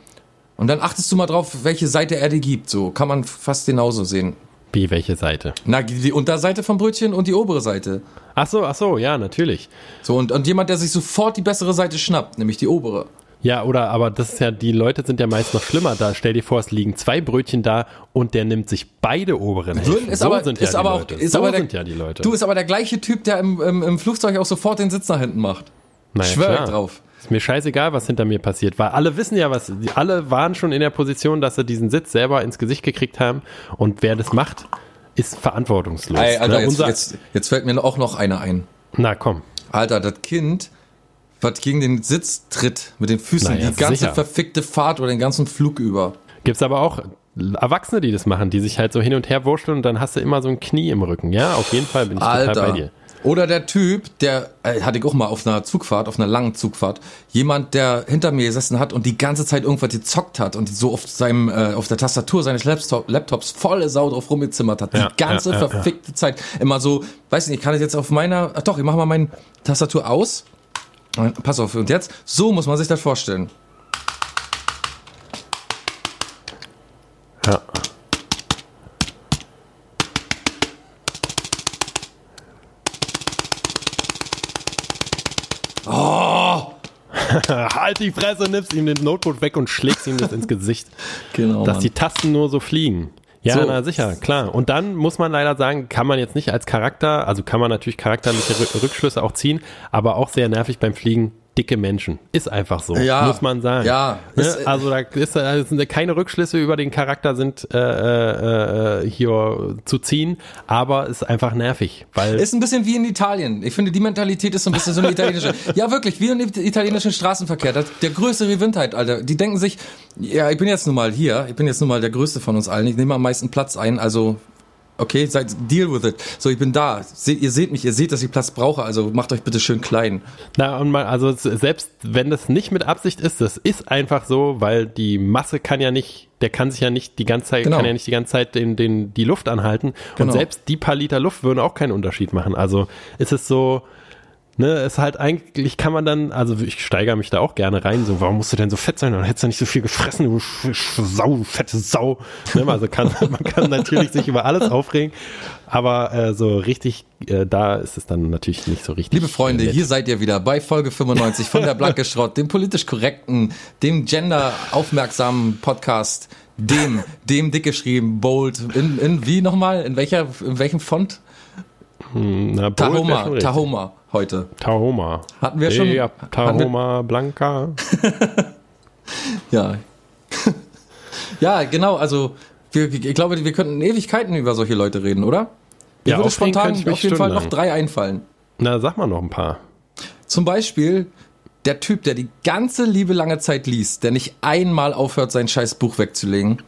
Und dann achtest du mal drauf, welche Seite er dir gibt. So kann man fast genauso sehen. Wie, welche Seite? Na, die Unterseite vom Brötchen und die obere Seite. Ach so, ach so, ja, natürlich. So, und, und jemand, der sich sofort die bessere Seite schnappt, nämlich die obere. Ja, oder, aber das ist ja, die Leute sind ja meist noch schlimmer. Da stell dir vor, es liegen zwei Brötchen da und der nimmt sich beide oberen Hälften. Ist so aber, sind ja ist die aber auch, Leute. ist so aber der, sind ja die Leute. Du ist aber der gleiche Typ, der im, im, im Flugzeug auch sofort den Sitz nach hinten macht. Naja, Schwör ich drauf. Ist mir scheißegal, was hinter mir passiert, weil alle wissen ja, was, alle waren schon in der Position, dass sie diesen Sitz selber ins Gesicht gekriegt haben und wer das macht, ist verantwortungslos. Ey, Alter, Ne, jetzt, jetzt, jetzt fällt mir auch noch einer ein. Na komm, Alter, das Kind, was gegen den Sitz tritt mit den Füßen, Na ja, die ganze sicher. verfickte Fahrt oder den ganzen Flug über. gibt's aber auch Erwachsene, die das machen, die sich halt so hin und her wurschteln und dann hast du immer so ein Knie im Rücken. Ja, auf jeden Fall bin ich total bei Alter. dir. Oder der Typ, der, äh, hatte ich auch mal auf einer Zugfahrt, auf einer langen Zugfahrt, jemand, der hinter mir gesessen hat und die ganze Zeit irgendwas gezockt hat und so auf seinem, äh, auf der Tastatur seines Laptop, Laptops volle Sau drauf rumgezimmert hat. Ja, die ganze ja, ja, verfickte Zeit. Immer so, weiß nicht, ich kann das jetzt auf meiner, ach doch, ich mach mal meine Tastatur aus. Pass auf, und jetzt, so muss man sich das vorstellen. Ja. (laughs) halt die Fresse, nimmst ihm den Notebook weg und schlägst ihm das ins Gesicht. (laughs) Genau. dass die Tasten nur so fliegen. Ja, So. na sicher, klar. Und dann muss man leider sagen, kann man jetzt nicht als Charakter, also kann man natürlich charakterliche Rü- Rückschlüsse auch ziehen, aber auch sehr nervig beim Fliegen, dicke Menschen. Ist einfach so, Ja. muss man sagen. Ja. Ne? Ist, äh, Also da ist, da sind keine Rückschlüsse über den Charakter sind äh, äh, äh, hier zu ziehen, aber ist einfach nervig, weil Ist ein bisschen wie in Italien. Ich finde, die Mentalität ist so ein bisschen so eine italienische. (laughs) ja, wirklich, wie im italienischen Straßenverkehr. Das, der größte Revindheit, Alter. Die denken sich, ja, ich bin jetzt nun mal hier. Ich bin jetzt nun mal der Größte von uns allen. Ich nehme am meisten Platz ein. Also, okay, seid, deal with it. So, ich bin da. Seht, ihr seht mich, ihr seht, dass ich Platz brauche. Also macht euch bitte schön klein. Na, und mal, also selbst wenn das nicht mit Absicht ist, das ist einfach so, weil die Masse kann ja nicht, der kann sich ja nicht die ganze Zeit, Genau. kann ja nicht die ganze Zeit den, den, die Luft anhalten. Genau. Und selbst die paar Liter Luft würden auch keinen Unterschied machen. Also ist es so, ne, ist halt eigentlich kann man dann, also ich steigere mich da auch gerne rein, so, warum musst du denn so fett sein? Dann hättest du nicht so viel gefressen, du Sau, du fette Sau. Ne, also kann, (laughs) man kann natürlich sich über alles aufregen, aber äh, so richtig, äh, da ist es dann natürlich nicht so richtig. Liebe Freunde, nett. hier seid ihr wieder bei Folge 95 von der Blanke Schrott, dem politisch korrekten, dem gender-aufmerksamen Podcast, dem, dem dick geschrieben, bold, in, in wie nochmal? In welcher, in welchem Font? Na, wär schon Tahoma. Tahoma heute. Tahoma. Hatten wir schon- Ja, Tahoma Blanca. (laughs) Ja. ja, genau, also wir, ich glaube, wir könnten Ewigkeiten über solche Leute reden, oder? Mir Ja, würde spontan auf jeden Fall noch drei einfallen. Na, sag mal noch ein paar. Zum Beispiel der Typ, der die ganze liebe lange Zeit liest, der nicht einmal aufhört, sein scheiß Buch wegzulegen.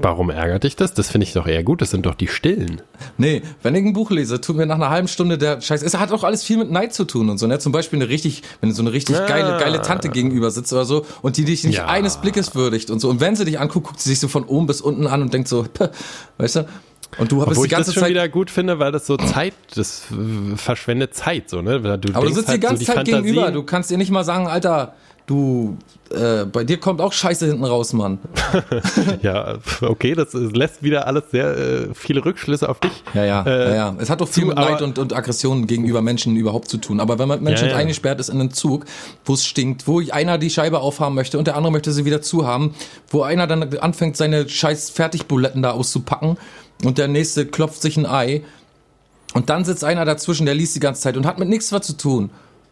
Warum ärgert dich das? Das finde ich doch eher gut. Das sind doch die Stillen. Nee, wenn ich ein Buch lese, tut mir nach einer halben Stunde der Scheiß. Es hat auch alles viel mit Neid zu tun und so, ne? Zum Beispiel eine richtig, wenn du so eine richtig Ah. geile, geile Tante gegenüber sitzt oder so und die dich nicht Ja. eines Blickes würdigt und so. Und wenn sie dich anguckt, guckt sie sich so von oben bis unten an und denkt so, (laughs) weißt du? Und du Obwohl die ich das ganze schon Zeit. wieder gut finde, weil das so Zeit, das verschwendet Zeit, so, ne? Du aber du sitzt halt die ganze so, Zeit Fantasien- gegenüber. Du kannst dir nicht mal sagen, Alter, du, äh, bei dir kommt auch Scheiße hinten raus, Mann. (laughs) Ja, okay, das lässt wieder alles sehr äh, viele Rückschlüsse auf dich. Ja, ja, Äh, ja, ja. Es hat doch viel zu- mit Neid aber- und, und Aggressionen gegenüber Menschen überhaupt zu tun. Aber wenn man Menschen Ja, ja. eingesperrt ist in einen Zug, wo es stinkt, wo einer die Scheibe aufhaben möchte und der andere möchte sie wieder zuhaben, wo einer dann anfängt, seine scheiß Fertigbuletten da auszupacken und der nächste klopft sich ein Ei und dann sitzt einer dazwischen, der liest die ganze Zeit und hat mit nichts was zu tun.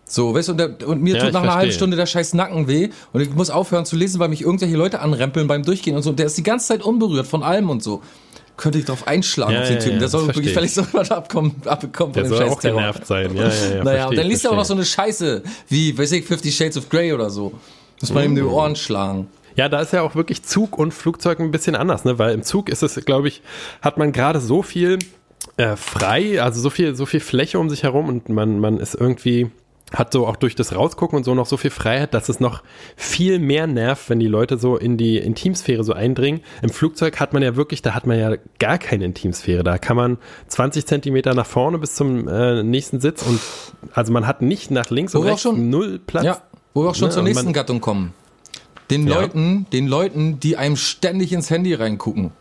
So, weißt du, und, der, und mir Ja, tut nach einer halben. Stunde der scheiß Nacken weh und ich muss aufhören zu lesen, weil mich irgendwelche Leute anrempeln beim Durchgehen und so. Und der ist die ganze Zeit unberührt von allem und so. Könnte ich drauf einschlagen Ja, auf den ja, Typen. der soll wirklich völlig so was abkommen, abbekommen Der von dem soll scheiß auch Terror. genervt sein. Ja, ja, ja. (laughs) Naja, und dann liest er auch noch so eine Scheiße, wie, weiß ich, Fifty Shades of Grey oder so. Muss man ihm Mm. in die Ohren schlagen. Ja, da ist ja auch wirklich Zug und Flugzeug ein bisschen anders, ne? Weil im Zug ist es, glaube ich, hat man gerade so viel äh, frei, also so viel, so viel Fläche um sich herum und man, man ist irgendwie, hat so auch durch das Rausgucken und so noch so viel Freiheit, dass es noch viel mehr nervt, wenn die Leute so in die Intimsphäre so eindringen. Im Flugzeug hat man ja wirklich, da hat man ja gar keine Intimsphäre. Da kann man 20 Zentimeter nach vorne bis zum äh, nächsten Sitz und also man hat nicht nach links Wo und rechts schon- null Platz. Ja, wo wir auch schon Ne, zur nächsten man- Gattung kommen. Den Ja. Leuten, den Leuten, die einem ständig ins Handy reingucken.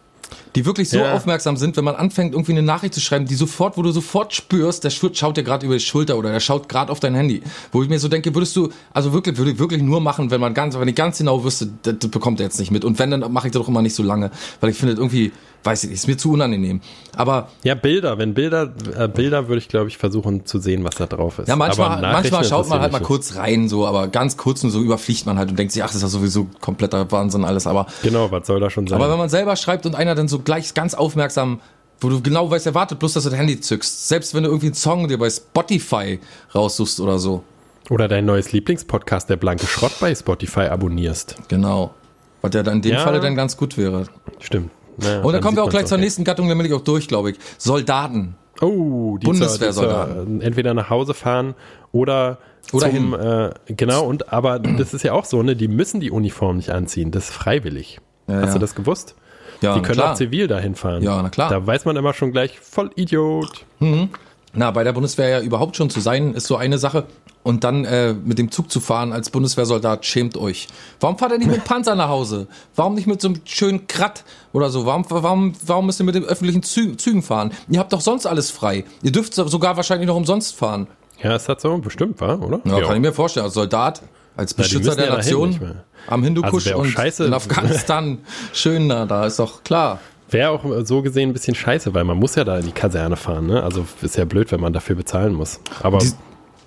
Die wirklich so Ja. aufmerksam sind, wenn man anfängt, irgendwie eine Nachricht zu schreiben, die sofort, wo du sofort spürst, der schaut dir gerade über die Schulter oder der schaut gerade auf dein Handy. Wo ich mir so denke, würdest du, also wirklich, würde ich wirklich nur machen, wenn man ganz, wenn ich ganz genau wüsste, das, das bekommt er jetzt nicht mit. Und wenn, dann mache ich das doch immer nicht so lange. Weil ich finde irgendwie, weiß ich nicht, ist mir zu unangenehm. Aber Ja, Bilder. Wenn Bilder, äh, Bilder würde ich, glaube ich, versuchen zu sehen, was da drauf ist. Ja, manchmal, manchmal schaut man halt mal kurz rein, so, aber ganz kurz und so überfliegt man halt und denkt sich, ach, das ist ja sowieso kompletter Wahnsinn alles. Aber. Genau, was soll da schon sein? aber wenn man selber schreibt und einer dann so gleich ganz aufmerksam, wo du genau weißt, er wartet bloß, dass du das Handy zückst. Selbst wenn du irgendwie einen Song dir bei Spotify raussuchst oder so. Oder dein neues Lieblingspodcast, der blanke Schrott bei Spotify abonnierst. Genau. Was ja dann in dem Ja. Falle dann ganz gut wäre. Stimmt. Naja, Und dann kommen wir auch gleich zur nächsten Gattung, dann bin ich auch durch, glaube ich. Soldaten. Oh, die Bundeswehrsoldaten. zur- die zur, entweder nach Hause fahren oder, Oder zum, äh, genau, und aber das ist ja auch so, ne, die müssen die Uniform nicht anziehen, das ist freiwillig. Ja, Hast ja. du das gewusst? Ja, die können klar. auch zivil dahin fahren. Ja, na klar. Da weiß man immer schon gleich, voll Idiot. Na, bei der Bundeswehr ja überhaupt schon zu sein, ist so eine Sache. Und dann äh, mit dem Zug zu fahren als Bundeswehrsoldat, schämt euch. Warum fahrt ihr nicht mit Panzer nach Hause? Warum nicht mit so einem schönen Krat oder so? Warum, warum, warum müsst ihr mit den öffentlichen Zü Zügen fahren? Ihr habt doch sonst alles frei. Ihr dürft so- sogar wahrscheinlich noch umsonst fahren. Ja, ist das so? Bestimmt, war, oder? Ja, kann ich mir vorstellen. Als Soldat, als Beschützer müssen der ja Nation am Hindukusch Also und scheiße. in Afghanistan. (laughs) Schön da, da ist doch klar. Wäre auch so gesehen ein bisschen scheiße, weil man muss ja da in die Kaserne fahren, ne? Also ist ja blöd, wenn man dafür bezahlen muss. Aber Die-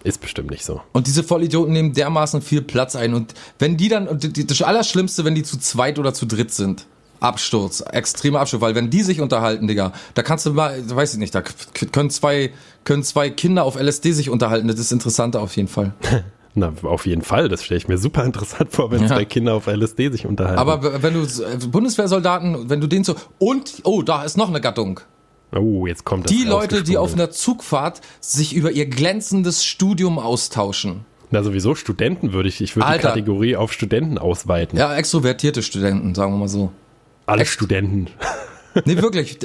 Ist bestimmt nicht so. Und diese Vollidioten nehmen dermaßen viel Platz ein. Und wenn die dann, und die- das Allerschlimmste, wenn die zu zweit oder zu dritt sind. Absturz, extremer Absturz, weil wenn die sich unterhalten, Digga, da kannst du mal, weiß ich nicht, da können zwei, können zwei Kinder auf LSD sich unterhalten, das ist interessanter auf jeden Fall. (laughs) Na, auf jeden Fall. Das stelle ich mir super interessant vor, wenn Ja. zwei Kinder auf LSD sich unterhalten. Aber wenn du äh, Bundeswehrsoldaten, wenn du den so, und, oh, da ist noch eine Gattung. oh, jetzt kommt das Die Leute, die auf einer Zugfahrt sich über ihr glänzendes Studium austauschen. Na, sowieso Studenten würde ich, ich würde die. Kategorie auf Studenten ausweiten. Ja, extrovertierte Studenten, sagen wir mal so. Alle echt? Studenten. Nee, wirklich.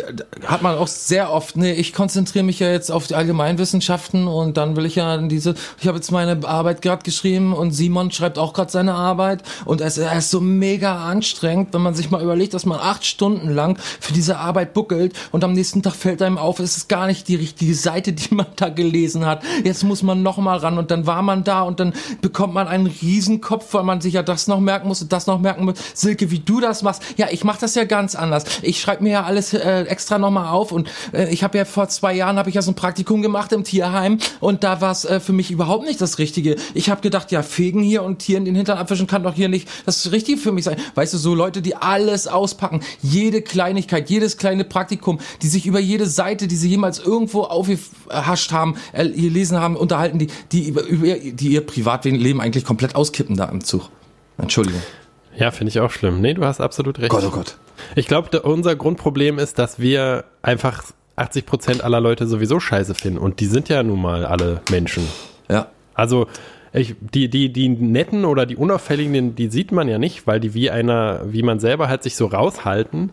Hat man auch sehr oft, nee, ich konzentriere mich ja jetzt auf die Allgemeinwissenschaften und dann will ich ja diese, ich habe jetzt meine Arbeit gerade geschrieben und Simon schreibt auch gerade seine Arbeit und es ist so mega anstrengend, wenn man sich mal überlegt, dass man acht Stunden lang für diese Arbeit buckelt und am nächsten Tag fällt einem auf, es ist gar nicht die richtige Seite, die man da gelesen hat. Jetzt muss man noch mal ran und dann war man da und dann bekommt man einen Riesenkopf, weil man sich ja das noch merken muss und das noch merken muss. Silke, wie du das machst, ja, ich mache das ja ganz anders. Ich schreibe mir ja alles äh, extra nochmal auf und äh, ich habe ja vor zwei Jahren habe ich ja so ein Praktikum gemacht im Tierheim und da war es äh, für mich überhaupt nicht das Richtige. Ich habe gedacht, ja, fegen hier und Tieren den Hintern abwischen kann doch hier nicht das Richtige für mich sein. Weißt du, so Leute, die alles auspacken, jede Kleinigkeit, jedes kleine Praktikum, die sich über jede Seite, die sie jemals irgendwo aufgehascht haben, äh, gelesen haben, unterhalten, die, die, über, über, die ihr Privatleben eigentlich komplett auskippen da im Zug. Entschuldigung. Ja, finde ich auch schlimm. Nee, du hast absolut recht. Gott, oh Gott. Ich glaube, unser Grundproblem ist, dass wir einfach 80 Prozent aller Leute sowieso scheiße finden. Und die sind ja nun mal alle Menschen. Ja. Also, ich, die, die, die netten oder die unauffälligen, die sieht man ja nicht, weil die wie einer, wie man selber halt sich so raushalten.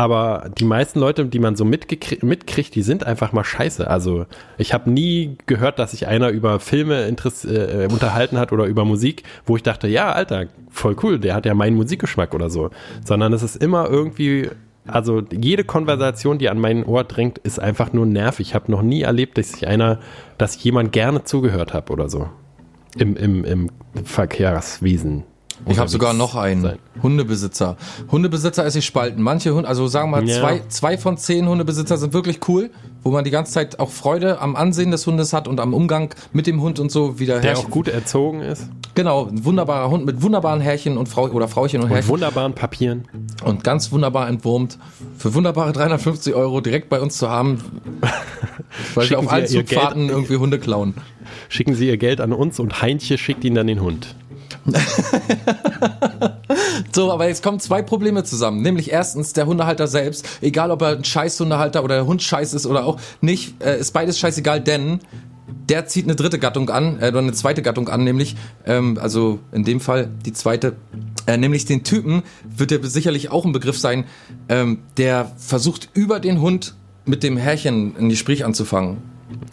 Aber die meisten Leute, die man so mitkriegt, die sind einfach mal scheiße. Also ich habe nie gehört, dass sich einer über Filme äh, unterhalten hat oder über Musik, wo ich dachte, ja, Alter, voll cool, der hat ja meinen Musikgeschmack oder so. Sondern es ist immer irgendwie, also jede Konversation, die an mein Ohr drängt, ist einfach nur nervig. Ich habe noch nie erlebt, dass sich einer, dass jemand gerne zugehört hat oder so. Im, im, im Verkehrswesen. Ich habe sogar noch einen. sein. Hundebesitzer. Hundebesitzer ist sich spalten. Manche Hunde, also sagen wir mal, Ja. zwei, zwei von zehn Hundebesitzer sind wirklich cool, wo man die ganze Zeit auch Freude am Ansehen des Hundes hat und am Umgang mit dem Hund und so wieder Der Herrchen- auch gut erzogen ist. Genau, ein wunderbarer Hund mit wunderbaren Härchen und Frau oder Frauchen und Und Härchen wunderbaren Papieren. und ganz wunderbar entwurmt. Für wunderbare 350 Euro direkt bei uns zu haben, (laughs) weil Schicken wir auf Sie allen ihr Geld- Zugfahrten irgendwie Hunde klauen. Schicken Sie Ihr Geld an uns und Heintje schickt Ihnen dann den Hund. (laughs) So, aber jetzt kommen zwei Probleme zusammen. Nämlich erstens, der Hundehalter selbst, egal ob er ein Scheißhundehalter oder der Hund scheiß ist oder auch nicht, äh, ist beides scheißegal, denn der zieht eine dritte Gattung an, äh, oder eine zweite Gattung an, nämlich, ähm, also in dem Fall die zweite, äh, nämlich den Typen, wird der sicherlich auch ein Begriff sein, ähm, der versucht über den Hund mit dem Härchen ein Gespräch anzufangen.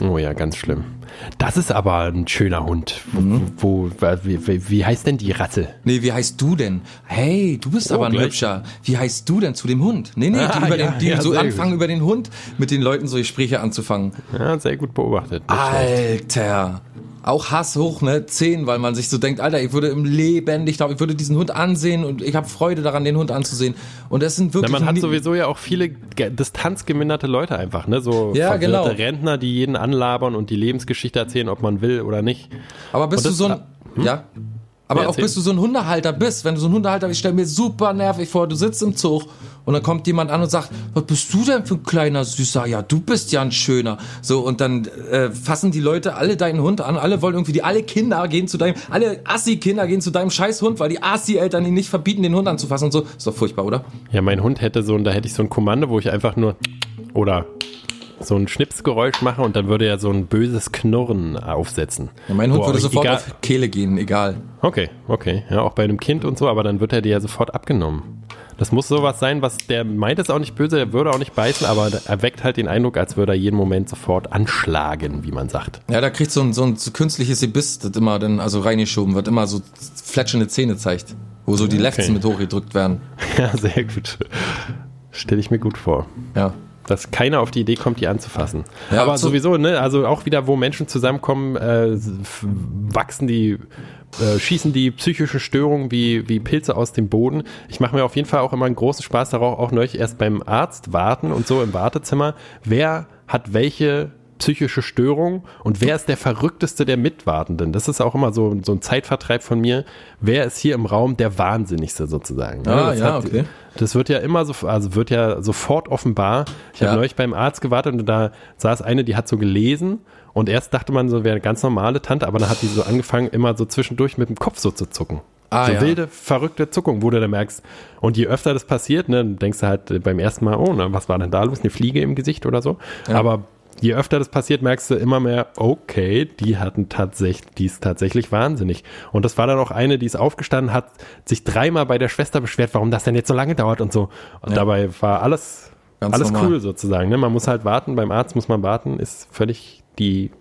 Oh ja, ganz schlimm. Das ist aber ein schöner Hund. Wo, wo, wie, wie, heißt denn die Rasse? Nee, wie heißt du denn? Hey, du bist Oh, aber ein gleich. hübscher. Wie heißt du denn zu dem Hund? Nee, nee, (laughs) die, Ah, über ja, den, die ja, so anfangen, gut. über den Hund mit den Leuten so Gespräche anzufangen. Ja, sehr gut beobachtet. Alter. Auch Hass hoch, ne? Zehn, weil man sich so denkt, Alter, ich würde im Leben, ich glaube, ich würde diesen Hund ansehen und ich habe Freude daran, den Hund anzusehen. Und das sind wirklich. man hat sowieso ja auch viele ge- distanzgeminderte Leute einfach, ne? So Ja, genau. Rentner, die jeden anlabern und die Lebensgeschichte erzählen, ob man will oder nicht. Aber bist Und du das- so ein. Ja? Aber Ja, auch bis du so ein Hundehalter bist, wenn du so ein Hundehalter bist, ich stell mir super nervig vor, du sitzt im Zug und dann kommt jemand an und sagt, was bist du denn für ein kleiner Süßer? Ja, du bist ja ein schöner. So, und dann äh, fassen die Leute alle deinen Hund an, alle wollen irgendwie, die alle Kinder gehen zu deinem, alle Assi-Kinder gehen zu deinem scheiß Hund, weil die Assi-Eltern ihn nicht verbieten, den Hund anzufassen und so. Ist doch furchtbar, oder? Ja, mein Hund hätte so, da hätte ich so ein Kommando, wo ich einfach nur oder so ein Schnipsgeräusch mache und dann würde er so ein böses Knurren aufsetzen. Ja, mein Hund Boah, würde sofort egal- auf Kehle gehen, egal. Okay, okay. Ja, auch bei einem Kind und so, aber dann wird er dir ja sofort abgenommen. Das muss sowas sein, was der meint es auch nicht böse, er würde auch nicht beißen, aber er weckt halt den Eindruck, als würde er jeden Moment sofort anschlagen, wie man sagt. Ja, da kriegt so ein, so ein künstliches Gebiss, das immer dann also reingeschoben wird, immer so fletschende Zähne zeigt, wo so die Lefts Okay. mit hochgedrückt werden. (laughs) Ja, sehr gut. Stelle ich mir gut vor. Ja. Dass keiner auf die Idee kommt, die anzufassen. Ja, Aber so- sowieso, ne, also auch wieder, wo Menschen zusammenkommen, äh, wachsen die, äh, schießen die psychischen Störungen wie, wie Pilze aus dem Boden. Ich mache mir auf jeden Fall auch immer einen großen Spaß darauf, auch neulich erst beim Arzt warten und so im Wartezimmer. Wer hat welche psychische Störung und wer ist der verrückteste der Mitwartenden? Das ist auch immer so, so ein Zeitvertreib von mir. Wer ist hier im Raum der Wahnsinnigste sozusagen? Ne? Ah, das ja, hat- okay. Das wird ja immer so, also wird ja sofort offenbar. Ich habe Ja. neulich beim Arzt gewartet und da saß eine, die hat so gelesen und erst dachte man so, wäre eine ganz normale Tante, aber dann hat die so angefangen, immer so zwischendurch mit dem Kopf so zu zucken. Ah, so ja. wilde, verrückte Zuckung, wo du dann merkst. Und je öfter das passiert, ne, dann denkst du halt beim ersten Mal, oh, na, was war denn da los? Eine Fliege im Gesicht oder so. Aber je öfter das passiert, merkst du immer mehr, okay, die hatten tatsächlich, die ist tatsächlich wahnsinnig. Und das war dann auch eine, die ist aufgestanden, hat sich dreimal bei der Schwester beschwert, warum das denn jetzt so lange dauert und so. Und dabei war alles, Ganz alles normal. cool sozusagen. Ne? Man muss halt warten, beim Arzt muss man warten, ist völlig die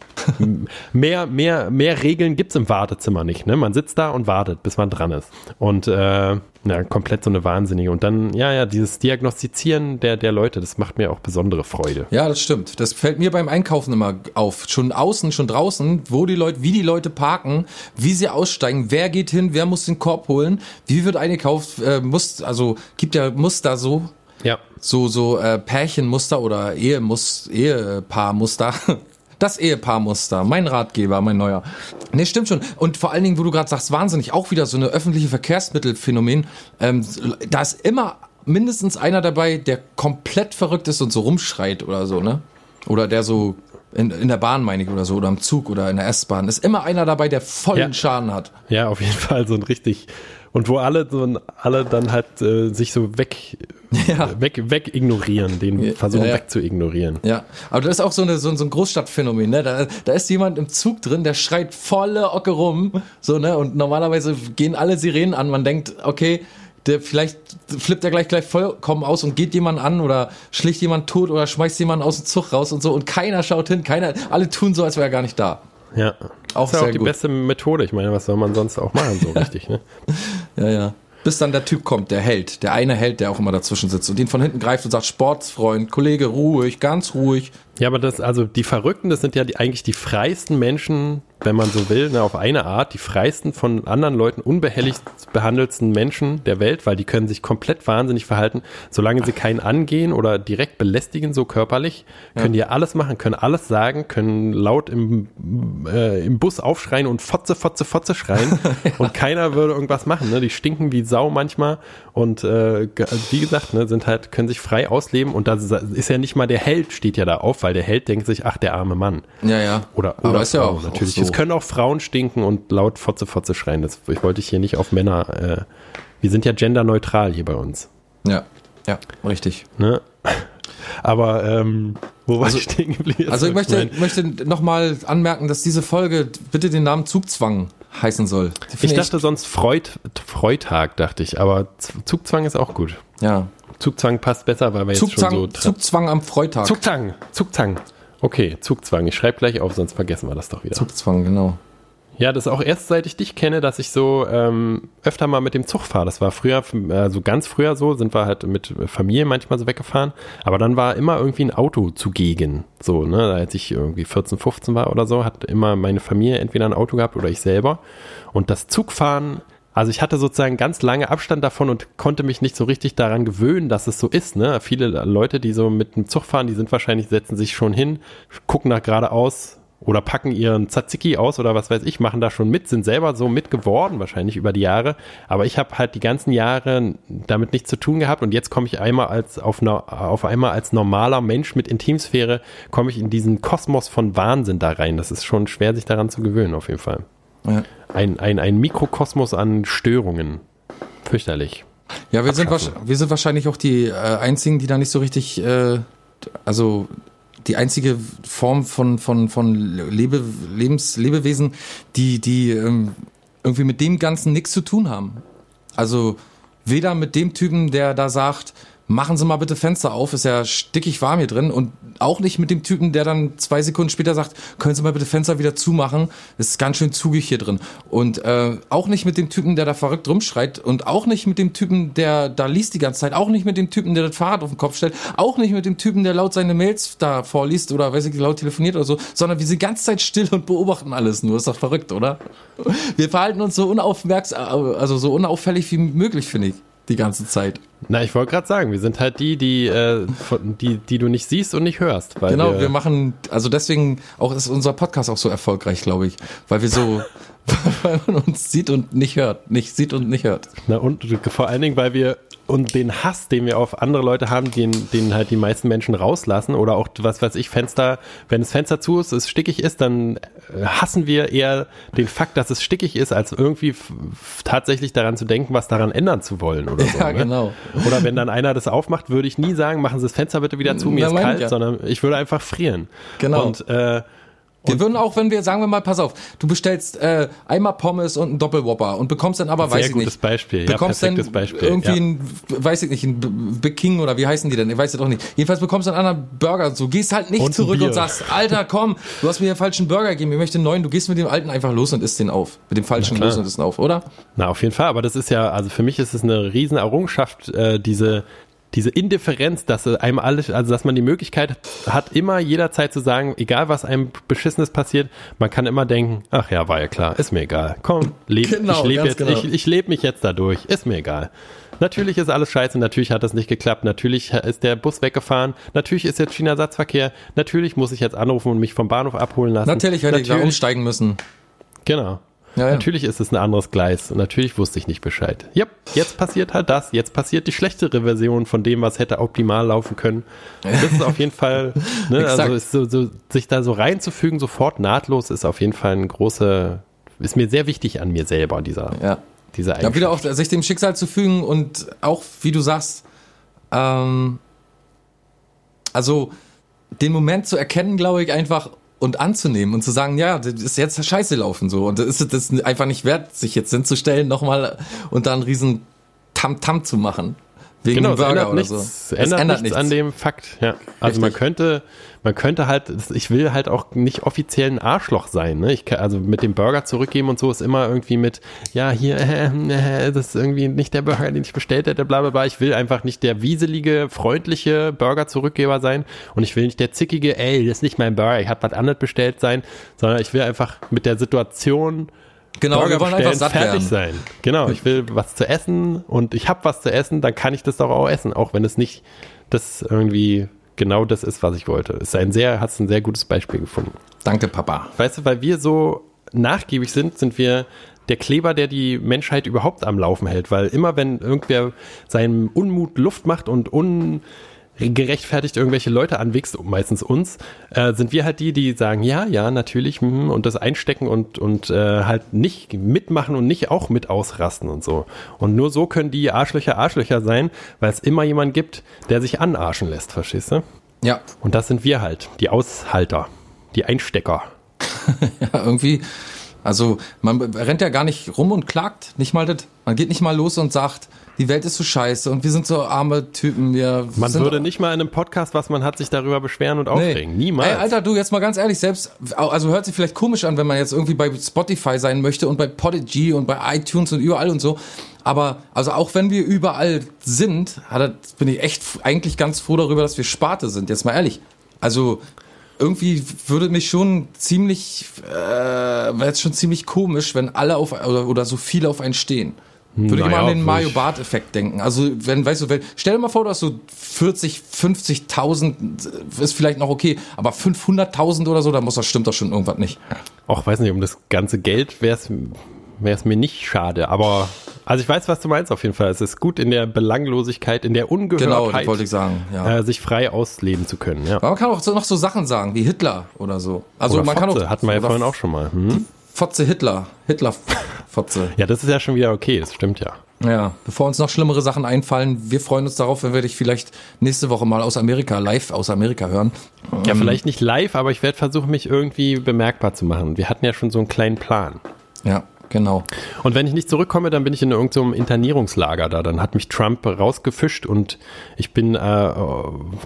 mehr, mehr, mehr Regeln gibt's im Wartezimmer nicht. Ne? Man sitzt da und wartet, bis man dran ist. Und äh, ja, komplett so eine Wahnsinnige. Und dann, ja, ja, dieses Diagnostizieren der, der Leute, das macht mir auch besondere Freude. Ja, das stimmt. Das fällt mir beim Einkaufen immer auf. Schon außen, schon draußen, wo die Leute, wie die Leute parken, wie sie aussteigen, wer geht hin, wer muss den Korb holen, wie wird eingekauft, äh, muss, also gibt ja Muster so, Ja. so, so äh, Pärchenmuster oder Ehemus, Ehepaarmuster. Das Ehepaarmuster, mein Ratgeber, mein neuer. Nee, stimmt schon. Und vor allen Dingen, wo du gerade sagst, wahnsinnig, auch wieder so eine öffentliche Verkehrsmittelphänomen. Ähm, da ist immer mindestens einer dabei, der komplett verrückt ist und so rumschreit oder so, ne? Oder der so in, in der Bahn, meine ich, oder so, oder im Zug oder in der S-Bahn. Ist immer einer dabei, der vollen Ja. Schaden hat. Ja, auf jeden Fall so ein richtig. Und wo alle so alle dann halt äh, sich so weg, (laughs) Ja. weg, weg ignorieren, den Ja, versuchen ja, ja. weg zu ignorieren. Ja, aber das ist auch so, eine, so, ein- so ein Großstadtphänomen, ne? Da, da ist jemand im Zug drin, der schreit volle Ocke rum, so, ne? Und normalerweise gehen alle Sirenen an. Man denkt, okay, der vielleicht flippt er gleich gleich vollkommen aus und geht jemand an oder schlicht jemand tot oder schmeißt jemanden aus dem Zug raus und so und keiner schaut hin, keiner, alle tun so, als wäre er gar nicht da. Ja. Auch das ist ja auch die gut. beste Methode. Ich meine, was soll man sonst auch machen, so (laughs) richtig, ne? Ja, ja. Bis dann der Typ kommt, der Held, der eine Held, der auch immer dazwischen sitzt und den von hinten greift und sagt, Sportsfreund, Kollege, ruhig, ganz ruhig. Ja, aber das, also die Verrückten, das sind ja die, eigentlich die freisten Menschen, wenn man so will, ne, auf eine Art, die freisten von anderen Leuten unbehelligt behandelsten Menschen der Welt, weil die können sich komplett wahnsinnig verhalten, solange sie keinen angehen oder direkt belästigen, so körperlich, können die ja alles machen, können alles sagen, können laut im, äh, im Bus aufschreien und Fotze, Fotze, Fotze schreien. (laughs) Und keiner würde irgendwas machen, ne? Die stinken wie Sau manchmal und äh, wie gesagt, ne, sind halt, können sich frei ausleben und da ist ja nicht mal der Held steht ja da auf, weil der Held denkt sich, ach, der arme Mann. Ja, ja. Oder, Aber oder ist ja Frau, auch- natürlich. auch so. Es können auch Frauen stinken und laut Fotze, Fotze schreien. Das ich wollte ich hier nicht auf Männer. Äh, wir sind ja genderneutral hier bei uns. Ja, ja, richtig. Ne? Aber ähm, wo war Also- ich stehen geblieben? Also ich möchte, Nein. möchte nochmal anmerken, dass diese Folge bitte den Namen Zugzwang heißen soll. Ich dachte sonst Freud, Freitag, dachte ich, aber Zugzwang ist auch gut. ja. Zugzwang passt besser, weil wir jetzt Zugzwang, schon so Zugzwang am Freitag. Zugzwang, Zugzwang. Okay, Zugzwang. Ich schreibe gleich auf, sonst vergessen wir das doch wieder. Zugzwang, genau. Ja, das ist auch erst seit ich dich kenne, dass ich so ähm, öfter mal mit dem Zug fahre. Das war früher, also ganz früher so, sind wir halt mit Familie manchmal so weggefahren. Aber dann war immer irgendwie ein Auto zugegen. So, ne, als ich irgendwie 14, 15 war oder so, hat immer meine Familie entweder ein Auto gehabt oder ich selber. Und das Zugfahren, also ich hatte sozusagen ganz lange Abstand davon und konnte mich nicht so richtig daran gewöhnen, dass es so ist. Ne? Viele Leute, die so mit dem Zug fahren, die sind wahrscheinlich, setzen sich schon hin, gucken nach geradeaus oder packen ihren Tzatziki aus oder was weiß ich, machen da schon mit, sind selber so mit geworden, wahrscheinlich über die Jahre. Aber ich habe halt die ganzen Jahre damit nichts zu tun gehabt und jetzt komme ich einmal als auf, einer, auf einmal als normaler Mensch mit Intimsphäre, komme ich in diesen Kosmos von Wahnsinn da rein. Das ist schon schwer, sich daran zu gewöhnen, auf jeden Fall. Ja, Ein, ein, ein Mikrokosmos an Störungen. Fürchterlich. ja wir, sind wir sind wahrscheinlich auch die äh, einzigen, die da nicht so richtig, äh, also die einzige Form von, von, von Lebe, Lebens, Lebewesen, die, die ähm, irgendwie mit dem Ganzen nichts zu tun haben. Also weder mit dem Typen, der da sagt, machen Sie mal bitte Fenster auf, ist ja stickig warm hier drin. Und auch nicht mit dem Typen, der dann zwei Sekunden später sagt, können Sie mal bitte Fenster wieder zumachen, ist ganz schön zugig hier drin. Und äh, auch nicht mit dem Typen, der da verrückt rumschreit. Und auch nicht mit dem Typen, der da liest die ganze Zeit, auch nicht mit dem Typen, der das Fahrrad auf den Kopf stellt, auch nicht mit dem Typen, der laut seine Mails da vorliest oder weiß ich, laut telefoniert oder so, sondern wir sind die ganze Zeit still und beobachten alles nur, ist doch verrückt, oder? Wir verhalten uns so unaufmerksam, also so unauffällig wie möglich, finde ich. Die ganze Zeit. Na, ich wollte gerade sagen, wir sind halt die, die, äh, von, die, die du nicht siehst und nicht hörst. Weil Genau, wir machen, also deswegen auch ist unser Podcast auch so erfolgreich, glaube ich, weil wir so, (laughs) weil man uns sieht und nicht hört, nicht sieht und nicht hört. Na, und vor allen Dingen, weil wir und den Hass, den wir auf andere Leute haben, den, den halt die meisten Menschen rauslassen oder auch, was weiß ich, Fenster, wenn das Fenster zu ist, es stickig ist, dann äh, hassen wir eher den Fakt, dass es stickig ist, als irgendwie tatsächlich daran zu denken, was daran ändern zu wollen oder (laughs) so. Ja, ne? genau. Oder wenn dann einer das aufmacht, würde ich nie sagen, machen Sie das Fenster bitte wieder zu, mir Na, ist kalt, ja. sondern ich würde einfach frieren. Genau. Und äh, Wir würden auch, wenn wir, sagen wir mal, pass auf, du bestellst äh, einmal Pommes und einen Doppelwhopper und bekommst dann aber, Sehr weiß ich gutes nicht, Beispiel, ja, bekommst dann perfektes Beispiel, irgendwie ja. ein, weiß ich nicht, ein Big King oder wie heißen die denn? Ich weiß ja doch nicht. Jedenfalls bekommst du einen anderen Burger und so. Gehst halt nicht Und zurück und sagst, Alter, komm, du hast mir den falschen Burger gegeben, ich möchte einen neuen. Du gehst mit dem alten einfach los und isst den auf. Mit dem falschen los und isst den auf, oder? Na, auf jeden Fall, aber das ist ja, also für mich ist es eine riesen Errungenschaft, äh, diese, diese Indifferenz, dass einem alles, also dass man die Möglichkeit hat, immer jederzeit zu sagen, egal was einem Beschissenes passiert, man kann immer denken, ach ja, war ja klar, ist mir egal. Komm, leb, Genau, ich lebe jetzt, genau. ich, ich lebe mich jetzt dadurch, ist mir egal. Natürlich ist alles scheiße, natürlich hat das nicht geklappt, natürlich ist der Bus weggefahren, natürlich ist jetzt China-Ersatzverkehr, natürlich muss ich jetzt anrufen und mich vom Bahnhof abholen lassen. Natürlich hätte ich da Natürlich- umsteigen müssen. Genau. Ja, ja. Natürlich ist es ein anderes Gleis und natürlich wusste ich nicht Bescheid. Ja, jetzt passiert halt das. Jetzt passiert die schlechtere Version von dem, was hätte optimal laufen können. Das ist auf jeden Fall, (laughs) ne, also so, so, sich da so reinzufügen, sofort nahtlos, ist auf jeden Fall ein großer, ist mir sehr wichtig an mir selber, dieser, Ja. dieser Ja, wieder auf sich dem Schicksal zu fügen und auch, wie du sagst, ähm, also den Moment zu erkennen, glaube ich, einfach und anzunehmen und zu sagen, ja, das ist jetzt scheiße laufen so und das ist das einfach nicht wert, sich jetzt hinzustellen nochmal und da einen riesen Tam-Tam zu machen. Wegen Genau, Burger ändert oder nichts, so. es ändert, nichts, an dem Fakt. Ja. Also man könnte, man könnte halt, ich will halt auch nicht offiziell ein Arschloch sein. Ne? Ich kann, also mit dem Burger zurückgeben und so ist immer irgendwie mit, ja hier, (laughs) äh, äh, das ist irgendwie nicht der Burger, den ich bestellt hätte, bla bla bla. Ich will einfach nicht der wieselige, freundliche Burger-Zurückgeber sein und ich will nicht der zickige, ey, das ist nicht mein Burger, ich habe was anderes bestellt sein, sondern ich will einfach mit der Situation Genau, Burger wir wollen einfach satt fertig werden. sein. Genau, ich will was zu essen und ich habe was zu essen, dann kann ich das doch auch essen, auch wenn es nicht das irgendwie genau das ist, was ich wollte. Es ist ein sehr, hast ein sehr gutes Beispiel gefunden. Danke, Papa. Weißt du, weil wir so nachgiebig sind, sind wir der Kleber, der die Menschheit überhaupt am Laufen hält, weil immer wenn irgendwer seinem Unmut Luft macht und ungerechtfertigt irgendwelche Leute anwächst, meistens uns, äh, sind wir halt die, die sagen, ja, ja, natürlich, mhm, und das einstecken und, und äh, halt nicht mitmachen und nicht auch mit ausrasten und so. Und nur so können die Arschlöcher Arschlöcher sein, weil es immer jemanden gibt, der sich anarschen lässt, verstehst du? Ja, Und das sind wir halt, die Aushalter, die Einstecker. (laughs) Ja, irgendwie, also man rennt ja gar nicht rum und klagt, nicht mal das. Man geht nicht mal los und sagt, die Welt ist so scheiße und wir sind so arme Typen. Wir Man würde nicht mal in einem Podcast, was man hat, sich darüber beschweren und aufregen. Niemals. Ey, Alter, du, jetzt mal ganz ehrlich, selbst, also hört sich vielleicht komisch an, wenn man jetzt irgendwie bei Spotify sein möchte und bei Podigy und bei iTunes und überall und so. Aber, also auch wenn wir überall sind, bin ich echt eigentlich ganz froh darüber, dass wir Sparte sind. Jetzt mal ehrlich. Also, irgendwie würde mich schon ziemlich, äh, wäre jetzt schon ziemlich komisch, wenn alle auf, oder, oder so viele auf einen stehen. Würde ich Naja, immer an den Mario ich- Bart Effekt denken. Also, wenn, weißt du, wenn, stell dir mal vor, du hast so 40, 50.000, ist vielleicht noch okay, aber 500.000 oder so, da muss das stimmt doch schon irgendwas nicht. Auch weiß nicht, um das ganze Geld wäre es mir nicht schade. Aber also ich weiß, was du meinst auf jeden Fall. Es ist gut in der Belanglosigkeit, in der Genau, Ungehörtheit, das wollte ich sagen, ja. äh, sich frei ausleben zu können. Ja. Aber man kann auch so, noch so Sachen sagen, wie Hitler oder so. Also Oder man Fotze, kann auch. hatten wir ja vorhin auch schon mal. Hm? Fotze Hitler. Hitler Fotze. Ja, das ist ja schon wieder okay, das stimmt ja. Ja, bevor uns noch schlimmere Sachen einfallen, wir freuen uns darauf, wenn wir dich vielleicht nächste Woche mal aus Amerika, live aus Amerika hören. Ja, Ähm. vielleicht nicht live, aber ich werde versuchen, mich irgendwie bemerkbar zu machen. Wir hatten ja schon so einen kleinen Plan. Ja, genau. Und wenn ich nicht zurückkomme, dann bin ich in irgendeinem Internierungslager da. Dann hat mich Trump rausgefischt und ich bin äh,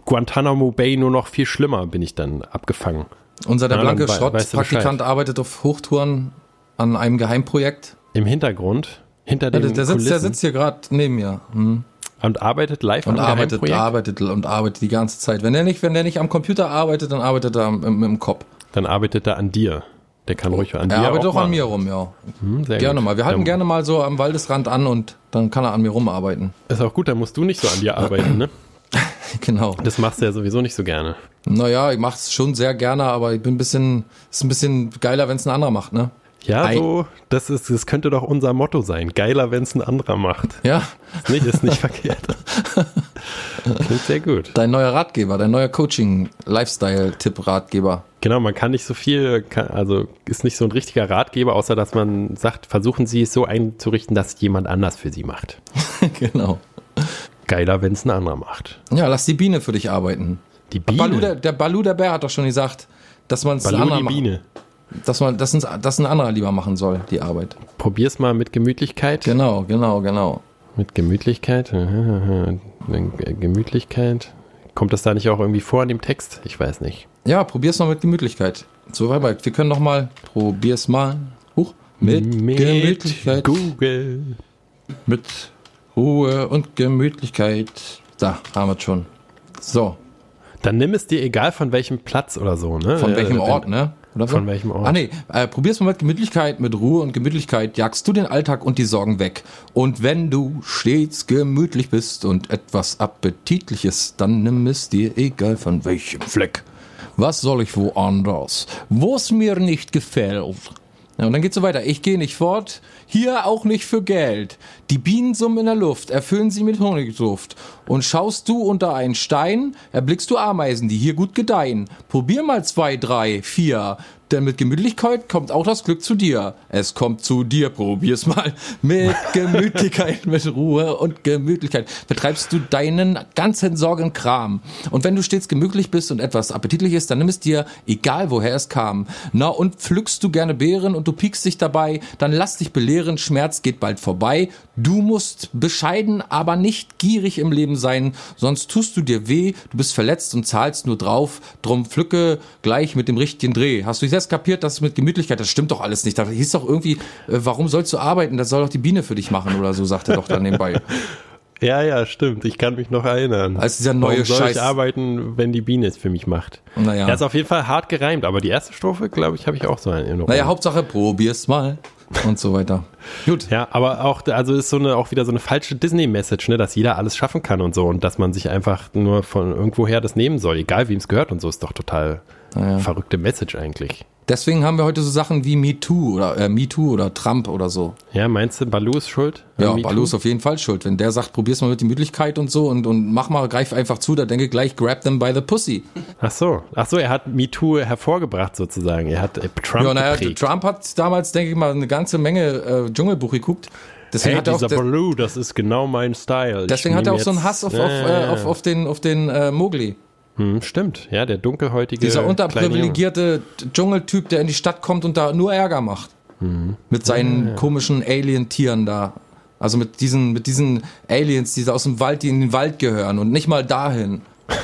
Guantanamo Bay nur noch viel schlimmer, bin ich dann abgefangen. Unser der Ja, blanke du Schrottpraktikant arbeitet auf Hochtouren an einem Geheimprojekt. Im Hintergrund, hinter Ja, den der, sitzt, der sitzt hier gerade neben mir hm. und arbeitet live und am arbeitet, Geheimprojekt. arbeitet und arbeitet die ganze Zeit. Wenn der nicht, wenn nicht am Computer arbeitet, dann arbeitet er im, im Kopf. Dann arbeitet er an dir. Der kann ruhig an Er dir arbeitet auch auch an mir rum, ja. Hm, sehr Gerne gut. mal. Wir halten Dann gerne mal so am Waldesrand an und dann kann er an mir rumarbeiten. Ist auch gut, dann musst du nicht so an dir arbeiten, ne? (laughs) Genau. Das machst du ja sowieso nicht so gerne. Naja, ich mach's schon sehr gerne, aber ich bin ein bisschen, ist ein bisschen geiler, wenn es ein anderer macht, ne? Ja, Ei. so, das ist, das könnte doch unser Motto sein. Geiler, wenn es ein anderer macht. Ja, Ist nicht, ist nicht (laughs) verkehrt. Klingt sehr gut. dein neuer Ratgeber, dein neuer Coaching-Lifestyle-Tipp-Ratgeber. Genau, man kann nicht so viel, kann, also ist nicht so ein richtiger Ratgeber, außer dass man sagt, versuchen Sie es so einzurichten, dass jemand anders für Sie macht. (laughs) genau. Geiler, wenn es ein anderer macht. Ja, lass die Biene für dich arbeiten. Die Biene. Balu, der, der Balu, der Bär, hat doch schon gesagt, dass man es ein anderer die macht. Biene. Dass man, dass, ein- anderer lieber machen soll, die Arbeit. Probier's mal mit Gemütlichkeit. Genau, genau, genau. Mit Gemütlichkeit. (laughs) Gemütlichkeit. Kommt das da nicht auch irgendwie vor in dem Text? Ich weiß nicht. Ja, probier's mal mit Gemütlichkeit. So, wir können noch mal, probier's mal. Huch, mit, Gemütlichkeit. Google. Mit Ruhe und Gemütlichkeit. Da, haben wir es schon. So, Dann nimm es dir egal von welchem Platz oder so, ne? von Äh, welchem wenn- Ort, ne? Oder so? Von welchem Ort? Ah nee, äh, probier's mal mit Gemütlichkeit, mit Ruhe und Gemütlichkeit, jagst du den Alltag und die Sorgen weg. Und wenn du stets gemütlich bist und etwas Appetitliches, dann nimm es dir egal von welchem Fleck. Was soll ich woanders? Wo's mir nicht gefällt. Ja, und dann geht's so weiter. Ich gehe nicht fort, hier auch nicht für Geld. Die Bienen summen in der Luft, erfüllen sie mit Honigduft. Und schaust du unter einen Stein, erblickst du Ameisen, die hier gut gedeihen. Probier mal zwei, drei, vier, denn mit Gemütlichkeit kommt auch das Glück zu dir. Es kommt zu dir, probier's mal. Mit (laughs) Gemütlichkeit, mit Ruhe und Gemütlichkeit betreibst du deinen ganzen Sorgenkram. Und wenn du stets gemütlich bist und etwas appetitlich ist, dann nimm es dir, egal woher es kam. Na, und pflückst du gerne Beeren und du piekst dich dabei, dann lass dich belehren, Schmerz geht bald vorbei. Du musst bescheiden, aber nicht gierig im Leben sein, sonst tust du dir weh, du bist verletzt und zahlst nur drauf. Drum pflücke gleich mit dem richtigen Dreh. Hast du jetzt kapiert, dass mit Gemütlichkeit, das stimmt doch alles nicht. Da hieß doch irgendwie, äh, warum sollst du arbeiten? Das soll doch die Biene für dich machen oder so, sagt er doch dann nebenbei. (laughs) Ja, ja, stimmt. Ich kann mich noch erinnern. Als dieser neue Warum soll Scheiß- ich arbeiten, wenn die Biene es für mich macht? Naja. Er ist auf jeden Fall hart gereimt, aber die erste Strophe, glaube ich, habe ich auch so in Erinnerung. Naja, Hauptsache probier's mal und so weiter. Gut. Ja, aber auch, also ist so eine, auch wieder so eine falsche Disney-Message, ne, dass jeder alles schaffen kann und so und dass man sich einfach nur von irgendwoher das nehmen soll, egal wem es gehört und so, ist doch total verrückte Message eigentlich. Deswegen haben wir heute so Sachen wie Me Too oder äh, Me Too oder Trump oder so. Ja, meinst du, Balu ist schuld? Ja, Me Balu ist Too? auf jeden Fall schuld. Wenn der sagt, probier's mal mit Gemütlichkeit und so und, und mach mal, greif einfach zu, da denke ich gleich, grab them by the pussy. Ach so, ach so, er hat MeToo hervorgebracht sozusagen. Er hat äh, Trump Ja, naja, geprägt. Trump hat damals, denke ich mal, eine ganze Menge äh, Dschungelbuch geguckt. Deswegen Hey, hat er auch, dieser des- Balu, das ist genau mein Style. Deswegen hat er auch so einen Hass auf, auf, ja, äh, ja. auf, auf den, auf den äh, Mowgli. Hm, stimmt, ja, der dunkelhäutige Dieser unterprivilegierte Dschungeltyp, der in die Stadt kommt und da nur Ärger macht. Mhm. Mit seinen komischen Alien-Tieren da. Also mit diesen, mit diesen Aliens, die aus dem Wald, die in den Wald gehören und nicht mal dahin. (laughs)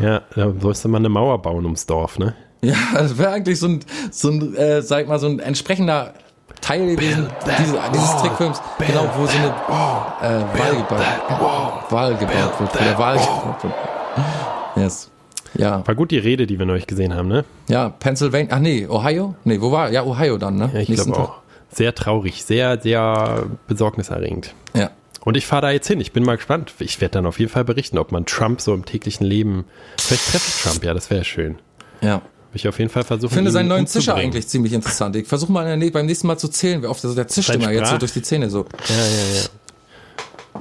Ja, da sollst du mal eine Mauer bauen ums Dorf, ne? Ja, das wäre eigentlich so ein, so ein äh, sag mal, so ein entsprechender Teil gewesen, diese, dieses Trickfilms, genau, wo so eine äh, Wahl gebaut, Wahl gebaut wird, wo der Wahl gebaut wird. Yes. Ja, War gut die Rede, die wir neulich gesehen haben, ne? ja, Pennsylvania, ach nee, Ohio? Nee, wo war, ja, Ohio dann, ne? Ja, ich glaube auch. Sehr traurig, sehr, sehr besorgniserregend. Ja. Und ich fahre da jetzt hin. Ich bin mal gespannt. Ich werde dann auf jeden Fall berichten, ob man Trump so im täglichen Leben. Vielleicht treffe ich Trump, ja, das wäre schön. Ja. Will ich auf jeden Fall versuchen. Ich finde seinen neuen Zischer eigentlich ziemlich interessant. Ich versuche mal beim nächsten Mal zu zählen, wie oft der, zischt Sein immer jetzt so durch die Zähne so. Ja, ja, ja.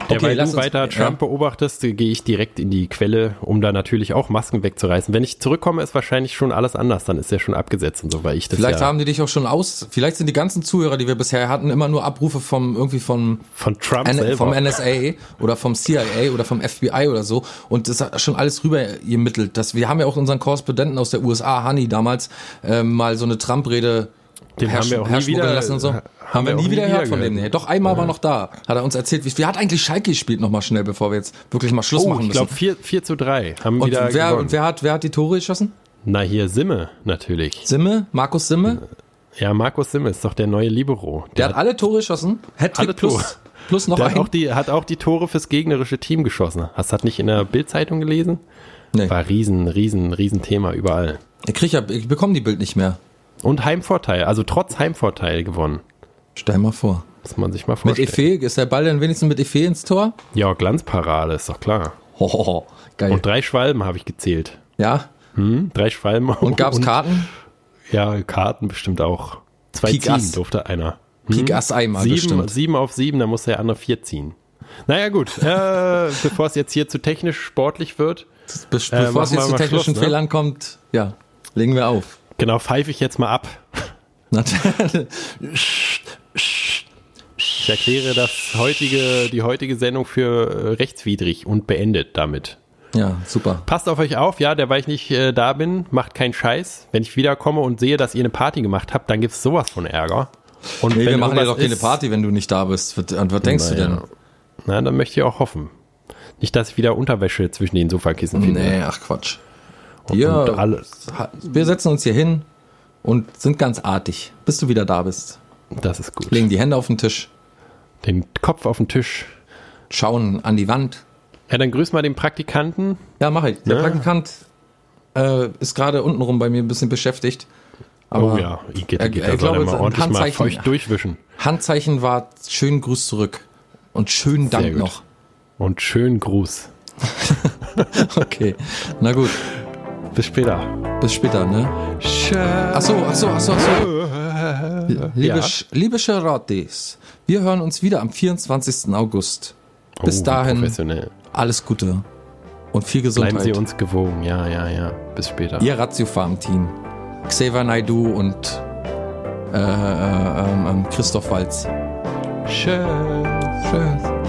Derweil Okay, lass du uns- weiter ja. Trump beobachtest, gehe ich direkt in die Quelle, um da natürlich auch Masken wegzureißen. Wenn ich zurückkomme, ist wahrscheinlich schon alles anders. Dann ist er schon abgesetzt und so, weil ich das Vielleicht ja haben die dich auch schon aus. Vielleicht sind die ganzen Zuhörer, die wir bisher hatten, immer nur Abrufe vom irgendwie vom von Trump N selber. vom NSA oder vom CIA oder vom FBI oder so und das hat schon alles rüber gemittelt. Das, wir haben ja auch unseren Korrespondenten aus der USA, Hani, damals ähm, mal so eine Trump-Rede Den haben wir auch nie herschmuggeln wieder- lassen und so. ha- Haben, wir nie wieder gehört von dem. Nee. Doch einmal war noch da. Hat er uns erzählt, wie, wie hat eigentlich Schalke gespielt nochmal schnell, bevor wir jetzt wirklich mal Schluss oh, machen ich müssen. glaube 4, 4 zu 3 haben und wieder wer, gewonnen. und wer hat, wer hat die Tore geschossen? Na, hier Simme natürlich. Simme? Markus Simme? Ja, Markus Simme ist doch der neue Libero. Der hat alle Tore geschossen. Hattrick Alle plus, Tore. plus noch der hat ein. auch, die, hat auch die Tore fürs gegnerische Team geschossen. Hast du das nicht in der Bildzeitung gelesen? Nee. War riesen, riesen, riesen Thema überall. Ich krieg ja, ich bekomme die Bild nicht mehr. Und Heimvorteil, also trotz Heimvorteil gewonnen. Stell mal vor. Muss man sich mal Mit vorstellen. Efe, ist der Ball dann wenigstens mit Efe ins Tor? Ja, Glanzparade, ist doch klar. Hohoho, geil. Und drei Schwalben habe ich gezählt. ja? Hm, drei Schwalben. Und gab's Karten? Ja, Karten bestimmt auch. Zwei Pik ziehen Ass. durfte einer. Pik Ass einmal Sieben, bestimmt. sieben auf sieben, da muss der andere vier ziehen. Naja, gut. Äh, (laughs) bevor es jetzt hier zu technisch sportlich wird, Be Äh, bevor es jetzt zu technischen Schluss, ne? Fehlern kommt, ja, legen wir auf. Genau, pfeife ich jetzt mal ab. Ich erkläre das heutige, die heutige Sendung für äh, rechtswidrig und beendet damit. ja, super. Passt auf euch auf, ja, der, weil ich nicht äh, da bin, macht keinen Scheiß. Wenn ich wiederkomme und sehe, dass ihr eine Party gemacht habt, dann gibt's sowas von Ärger. Und Nee, wir machen ja doch keine Party, wenn du nicht da bist. Was, an was denkst du denn? Naja. Na, dann möchte ich auch hoffen. Nicht, dass ich wieder Unterwäsche zwischen den Sofakissen finde. Nee, ach Quatsch. Und Wir, alles. wir setzen uns hier hin und sind ganz artig, bis du wieder da bist. Das ist gut. Legen die Hände auf den Tisch, Den Kopf auf den Tisch. schauen an die Wand. Ja, dann grüß mal den Praktikanten. Ja, mache ich. Der Ja. Praktikant äh, ist gerade untenrum bei mir ein bisschen beschäftigt. Aber oh ja, Igitt, er- Igitt, er er glaube, mal ordentlich mal feucht durchwischen. Handzeichen war schönen Gruß zurück. Und schönen Dank noch. Und schönen Gruß. (laughs) Okay. Na gut. Bis später. Bis später, ne? Ach so, ach so, ach so, ach so. Liebe, Ja. Sch- liebe Charatis, wir hören uns wieder am 24. August. Bis Oh, dahin alles Gute und viel Gesundheit. Bleiben Sie uns gewogen. Ja, ja, ja. Bis später. Ihr Ratio Farm Team. Xaver Naidu und äh, äh, ähm, Christoph Walz. Tschüss. Tschüss.